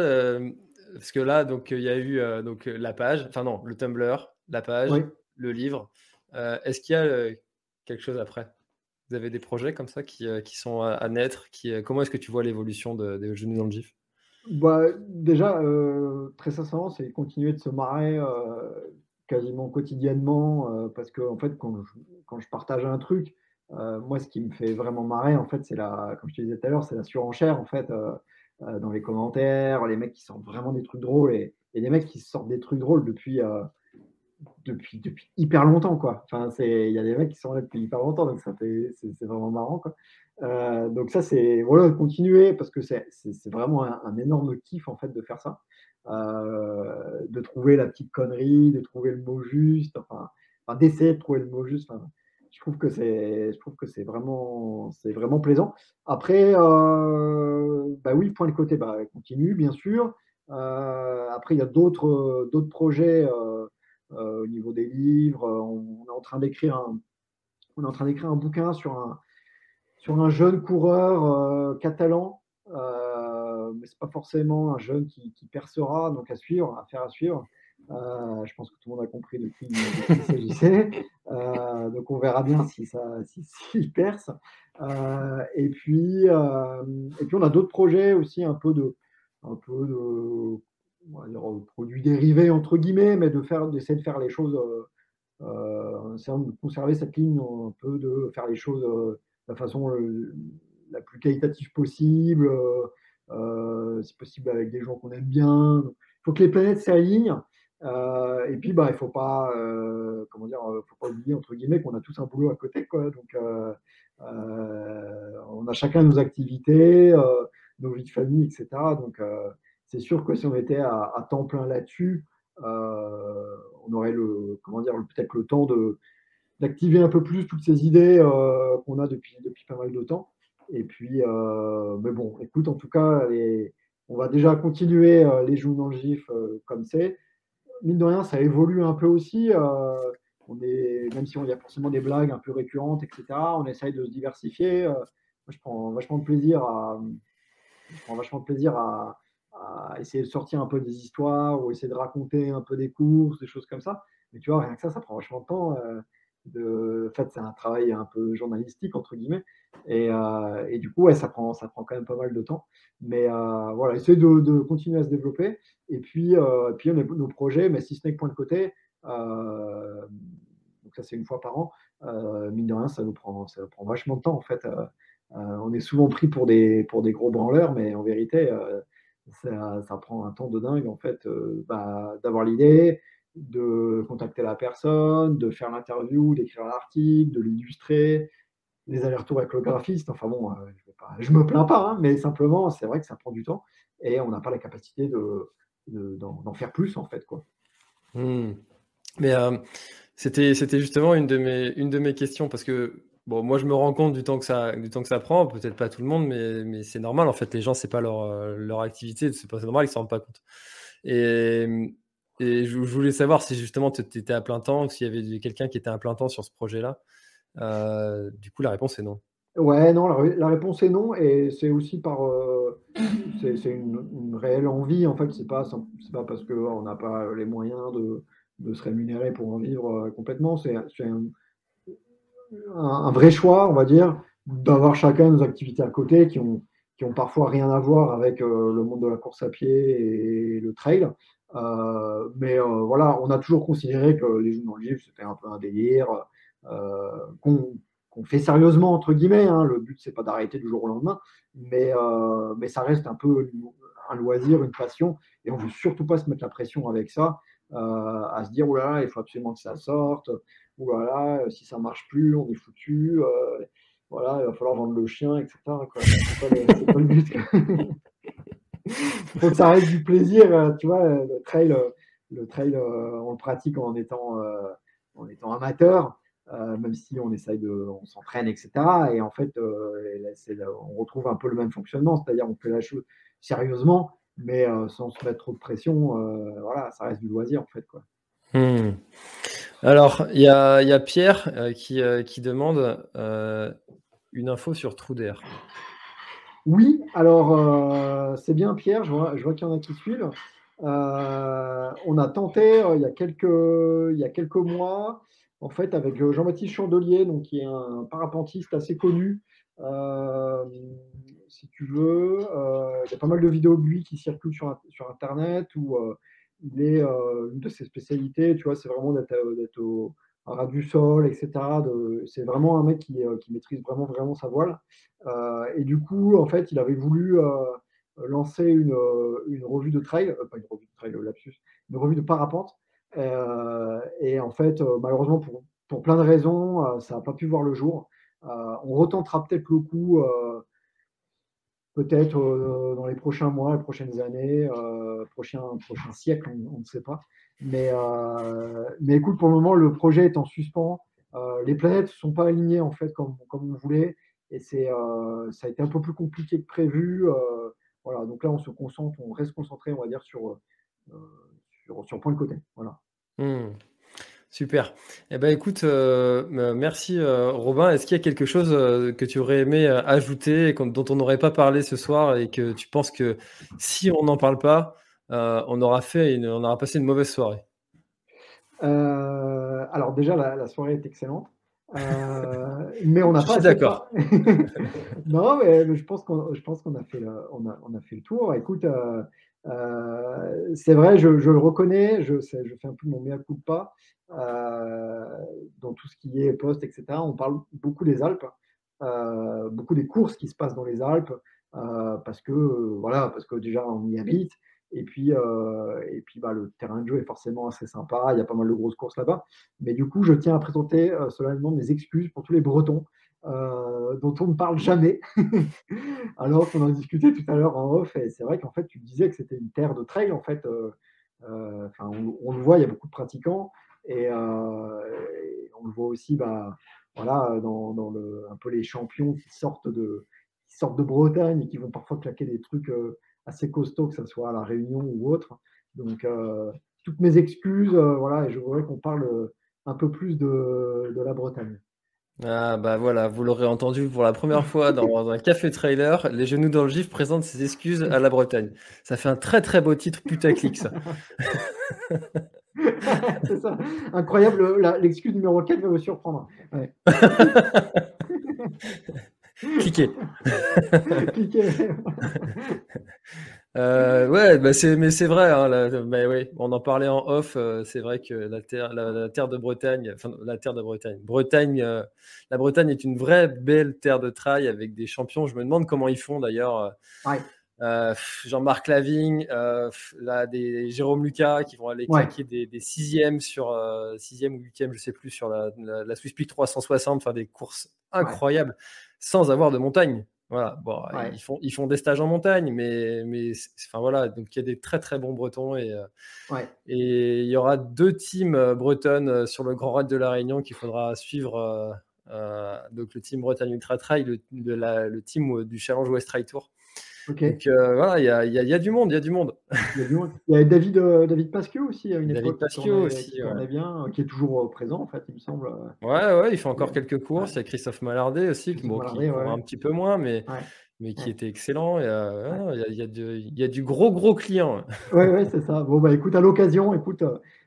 parce que là, donc il y a eu donc la page, enfin non, le Tumblr, la page, le livre. est-ce qu'il y a quelque chose après? Vous avez des projets comme ça qui, qui sont à, naître qui, Comment est-ce que tu vois l'évolution des genoux dans le GIF? Bah, Déjà, très sincèrement, c'est continuer de se marrer quasiment quotidiennement parce que en fait, quand je, partage un truc, moi, ce qui me fait vraiment marrer, en fait, c'est la, comme je te disais tout à l'heure, c'est la surenchère, en fait, dans les commentaires, les mecs qui sortent vraiment des trucs drôles et, et des mecs qui sortent des trucs drôles depuis, depuis, depuis hyper longtemps, quoi. Enfin, il y a des mecs qui sont là depuis hyper longtemps, donc ça c'est vraiment marrant, quoi. Euh, donc ça, c'est voilà, continuer parce que c'est vraiment un, énorme kiff en fait de faire ça, euh, de trouver la petite connerie, de trouver le mot juste, enfin, d'essayer de trouver le mot juste. je trouve que c'est, je trouve que c'est vraiment, c'est vraiment plaisant. Après, euh, bah oui, point de côté, bah continue bien sûr. après, il y a d'autres, d'autres projets au niveau des livres. On, est en train d'écrire un, on est en train d'écrire un bouquin sur un sur un jeune coureur euh, catalan, euh, mais c'est pas forcément un jeune qui, percera, donc à suivre, à faire à suivre. Euh, je pense que tout le monde a compris de qui, il s'agissait. donc on verra bien si ça si, perce. et puis et puis on a d'autres projets aussi un peu de un peu de produits dérivés entre guillemets, mais de faire d'essayer de faire les choses, euh, de conserver cette ligne un peu de faire les choses la façon euh, la plus qualitative possible, euh, euh, si possible avec des gens qu'on aime bien. Il faut que les planètes s'alignent. et puis, bah, il ne faut pas, dire, faut pas oublier entre guillemets qu'on a tous un boulot à côté, quoi. Donc, on a chacun nos activités, nos vies de famille, etc. Donc, c'est sûr que si on était à, temps plein là-dessus, on aurait le, comment dire, peut-être le temps d'activer un peu plus toutes ces idées euh, qu'on a depuis, depuis pas mal de temps. Et puis, euh, mais bon, écoute, en tout cas, on va déjà continuer euh, les joues dans le GIF comme c'est. Mine de rien, ça évolue un peu aussi. on est, même si on y a forcément des blagues un peu récurrentes, etc., on essaye de se diversifier. moi, je prends vachement de plaisir à, je vachement de plaisir à, à, essayer de sortir un peu des histoires ou essayer de raconter un peu des courses, des choses comme ça. Mais tu vois, rien que ça, ça prend vachement de temps. En fait, c'est un travail un peu journalistique, entre guillemets. Et, euh, et du coup, ouais, ça, prend, ça prend quand même pas mal de temps. Mais euh, voilà, essayer de, continuer à se développer. Et puis, euh, puis nos projets, mais si ce n'est que point de côté, donc ça c'est une fois par an, mine de rien, ça nous prend, ça prend vachement de temps en fait. on est souvent pris pour des, pour des gros branleurs, mais en vérité, ça, ça, prend un temps de dingue en fait bah, d'avoir l'idée, de contacter la personne, de faire l'interview, d'écrire l'article, de l'illustrer, les allers-retours avec le graphiste. Enfin bon, euh, je ne me plains pas, hein, mais simplement, c'est vrai que ça prend du temps et on n'a pas la capacité de, d'en, faire plus en fait. Quoi. Hmm. Mais euh, c'était, justement une de, mes, une de mes questions parce que bon, moi je me rends compte du temps que ça, du temps que ça prend, peut-être pas tout le monde, mais, mais c'est normal en fait. Les gens, c'est pas leur, euh, leur activité, c'est, pas, normal, ils s'en rendent pas compte. Et et je, voulais savoir si justement tu étais à plein temps, s'il y avait quelqu'un qui était à plein temps sur ce projet-là. Euh, du coup, la réponse est non. Ouais, non, la, réponse est non, et c'est aussi par, euh, c'est une, réelle envie. En fait, c'est pas, pas parce qu'on n'a pas les moyens de, se rémunérer pour en vivre euh, complètement. C'est un, un, vrai choix, on va dire, d'avoir chacun nos activités à côté qui ont, qui ont parfois rien à voir avec le monde de la course à pied et le trail. Euh, mais euh, voilà, on a toujours considéré que les jeux dans le livre, c'était un peu un délire euh, qu'on fait sérieusement, entre guillemets. Hein. Le but, c'est pas d'arrêter du jour au lendemain, mais, mais ça reste un peu un loisir, une passion, et on veut surtout pas se mettre la pression avec ça, à se dire, oulala, il faut absolument que ça sorte, oulala, si ça marche plus, on est foutu, voilà, il va falloir vendre le chien, etc. C'est pas, le but. faut que ça reste du plaisir. Euh, tu vois, le trail, euh, le trail euh, on le pratique en étant, en étant amateur. même si on essaye de, on s'entraîne, etc. Et en fait, on retrouve un peu le même fonctionnement, c'est-à-dire on fait la chose sérieusement, mais sans se mettre trop de pression. voilà, ça reste du loisir en fait. Hmm. Alors, il y a, Pierre qui, qui, demande une info sur Truder. Oui, alors c'est bien Pierre, je vois, qu'il y en a qui suivent. Euh, on a tenté euh, il, y a quelques, mois, en fait, avec euh, Jean-Baptiste Chandelier, qui est un parapentiste assez connu. si tu veux, il y a pas mal de vidéos de lui qui circulent sur, sur Internet où il est une de ses spécialités, tu vois, c'est vraiment d'être au ras du sol, etc. C'est vraiment un mec qui, qui, maîtrise vraiment, vraiment sa voile. et du coup, en fait, il avait voulu lancer une, euh, une, revue de trail, euh, pas une revue de trail, lapsus, une revue de parapente. Euh, et en fait, malheureusement, pour, pour, plein de raisons, ça n'a pas pu voir le jour. on retentera peut-être le coup peut-être dans les prochains mois, les prochaines années, euh, prochain, prochain siècle, on, ne sait pas. Mais, mais écoute, pour le moment, le projet est en suspens. les planètes ne sont pas alignées en fait comme, comme on voulait, et c'est, ça a été un peu plus compliqué que prévu. Voilà, donc là, on se concentre, on reste concentré, on va dire, sur, euh, sur, sur, point de côté. Voilà. Hmm. Super. Eh ben, écoute, euh, merci euh, Robin. Est-ce qu'il y a quelque chose que tu aurais aimé ajouter, dont on n'aurait pas parlé ce soir et que tu penses que si on n'en parle pas, on aura fait, on aura passé une mauvaise soirée Alors déjà, la, soirée est excellente. Euh, mais on n'a pas. d'accord. non, mais je pense qu'on, je pense qu'on a fait, le, on a, on a fait le tour. Écoute, euh, euh, c'est vrai, je, je, le reconnais, je, je fais un peu mon mea culpa dans tout ce qui est poste, etc. On parle beaucoup des Alpes, beaucoup des courses qui se passent dans les Alpes, parce que voilà, parce que déjà on y habite. Et puis, euh, et puis bah, le terrain de jeu est forcément assez sympa. Il y a pas mal de grosses courses là-bas. Mais du coup, je tiens à présenter euh, solennellement mes excuses pour tous les Bretons euh, dont on ne parle jamais. Alors qu'on en discutait tout à l'heure en off. Et c'est vrai qu'en fait, tu disais que c'était une terre de trail. En fait, on, le voit, il y a beaucoup de pratiquants. Et, on le voit aussi bah, voilà, dans, dans le, un peu les champions qui sortent de, qui sortent de Bretagne et qui vont parfois claquer des trucs assez costaud, que ce soit à la Réunion ou autre. Donc, euh, toutes mes excuses, euh, voilà, et je voudrais qu'on parle euh, un peu plus de, la Bretagne. Ah bah voilà, vous l'aurez entendu pour la première fois dans un café trailer, les genoux dans le gif présentent ses excuses à la Bretagne. Ça fait un très très beau titre putaclic ça. C'est ça. Incroyable, l'excuse numéro 4 va vous surprendre. Cliquez. Cliquez. Euh, ouais, bah c'est, mais c'est vrai. Hein, bah on en parlait en off. Euh, c'est vrai que la terre, la, terre de Bretagne, enfin la terre de Bretagne, Bretagne, euh, la Bretagne est une vraie belle terre de trail avec des champions. Je me demande comment ils font d'ailleurs. Jean-Marc Lavigne, là, des Jérôme Lucas qui vont aller claquer des, des, sixièmes sur sixième ou huitième, je sais plus, sur la, la, Swiss Peak 360, enfin des courses incroyables sans avoir de montagne. Voilà, bon, ils, font, ils font des stages en montagne, mais, mais enfin voilà, donc il y a des très très bons Bretons et, euh, et il y aura deux teams euh, bretonnes euh, sur le Grand Raid de la Réunion qu'il faudra suivre. donc le team Bretagne Ultra Trail, le, le team du Challenge West Trail Tour. Donc voilà, il y a, y a, du monde, il y a du monde. Il y a, David, David Pasquieu aussi à une David époque. Pasquieu aussi, qui, bien, qui est toujours présent en fait, il me semble. Ouais, ouais, il fait encore quelques courses. Il y a Christophe Malardet aussi, qui, bon, un petit peu moins, mais, mais qui était excellent. Il y, a, y, a du gros, gros client. Oui, ouais, c'est ça. Bon, bah écoute, à l'occasion, écoute,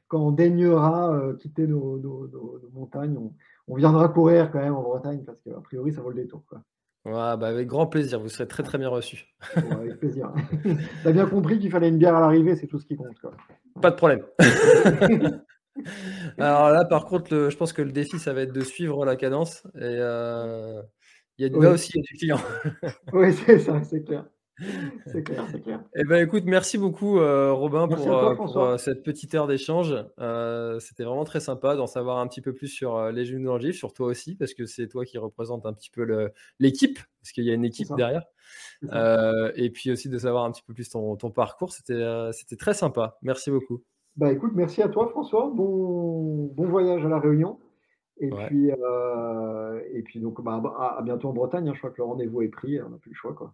quand on daignera quitter nos, nos, montagnes, on, on, viendra courir quand même en Bretagne parce qu'a priori, ça vaut le détour. Quoi. Ouais, bah avec grand plaisir, vous serez très très bien reçu. avec plaisir. tu as bien compris qu'il fallait une bière à l'arrivée, c'est tout ce qui compte. Quoi. Pas de problème. Alors là, par contre, je pense que le défi, ça va être de suivre la cadence. Et euh, il y a, là aussi, il y a du client. oui, c'est ça, c'est clair. C'est clair, c'est clair. Eh ben, écoute, merci beaucoup, euh, Robin, pour, euh, cette petite heure d'échange. Euh, c'était vraiment très sympa d'en savoir un petit peu plus sur les Jeunes dans le sur toi aussi, parce que c'est toi qui représente un petit peu l'équipe, parce qu'il y a une équipe derrière. et puis aussi de savoir un petit peu plus ton, parcours. C'était très sympa. Merci beaucoup. Bah écoute, merci à toi, François. Bon, bon voyage à la Réunion. Et puis, et puis donc, bah, à, bientôt en Bretagne. Hein. Je crois que le rendez-vous est pris. On n'a plus le choix, quoi.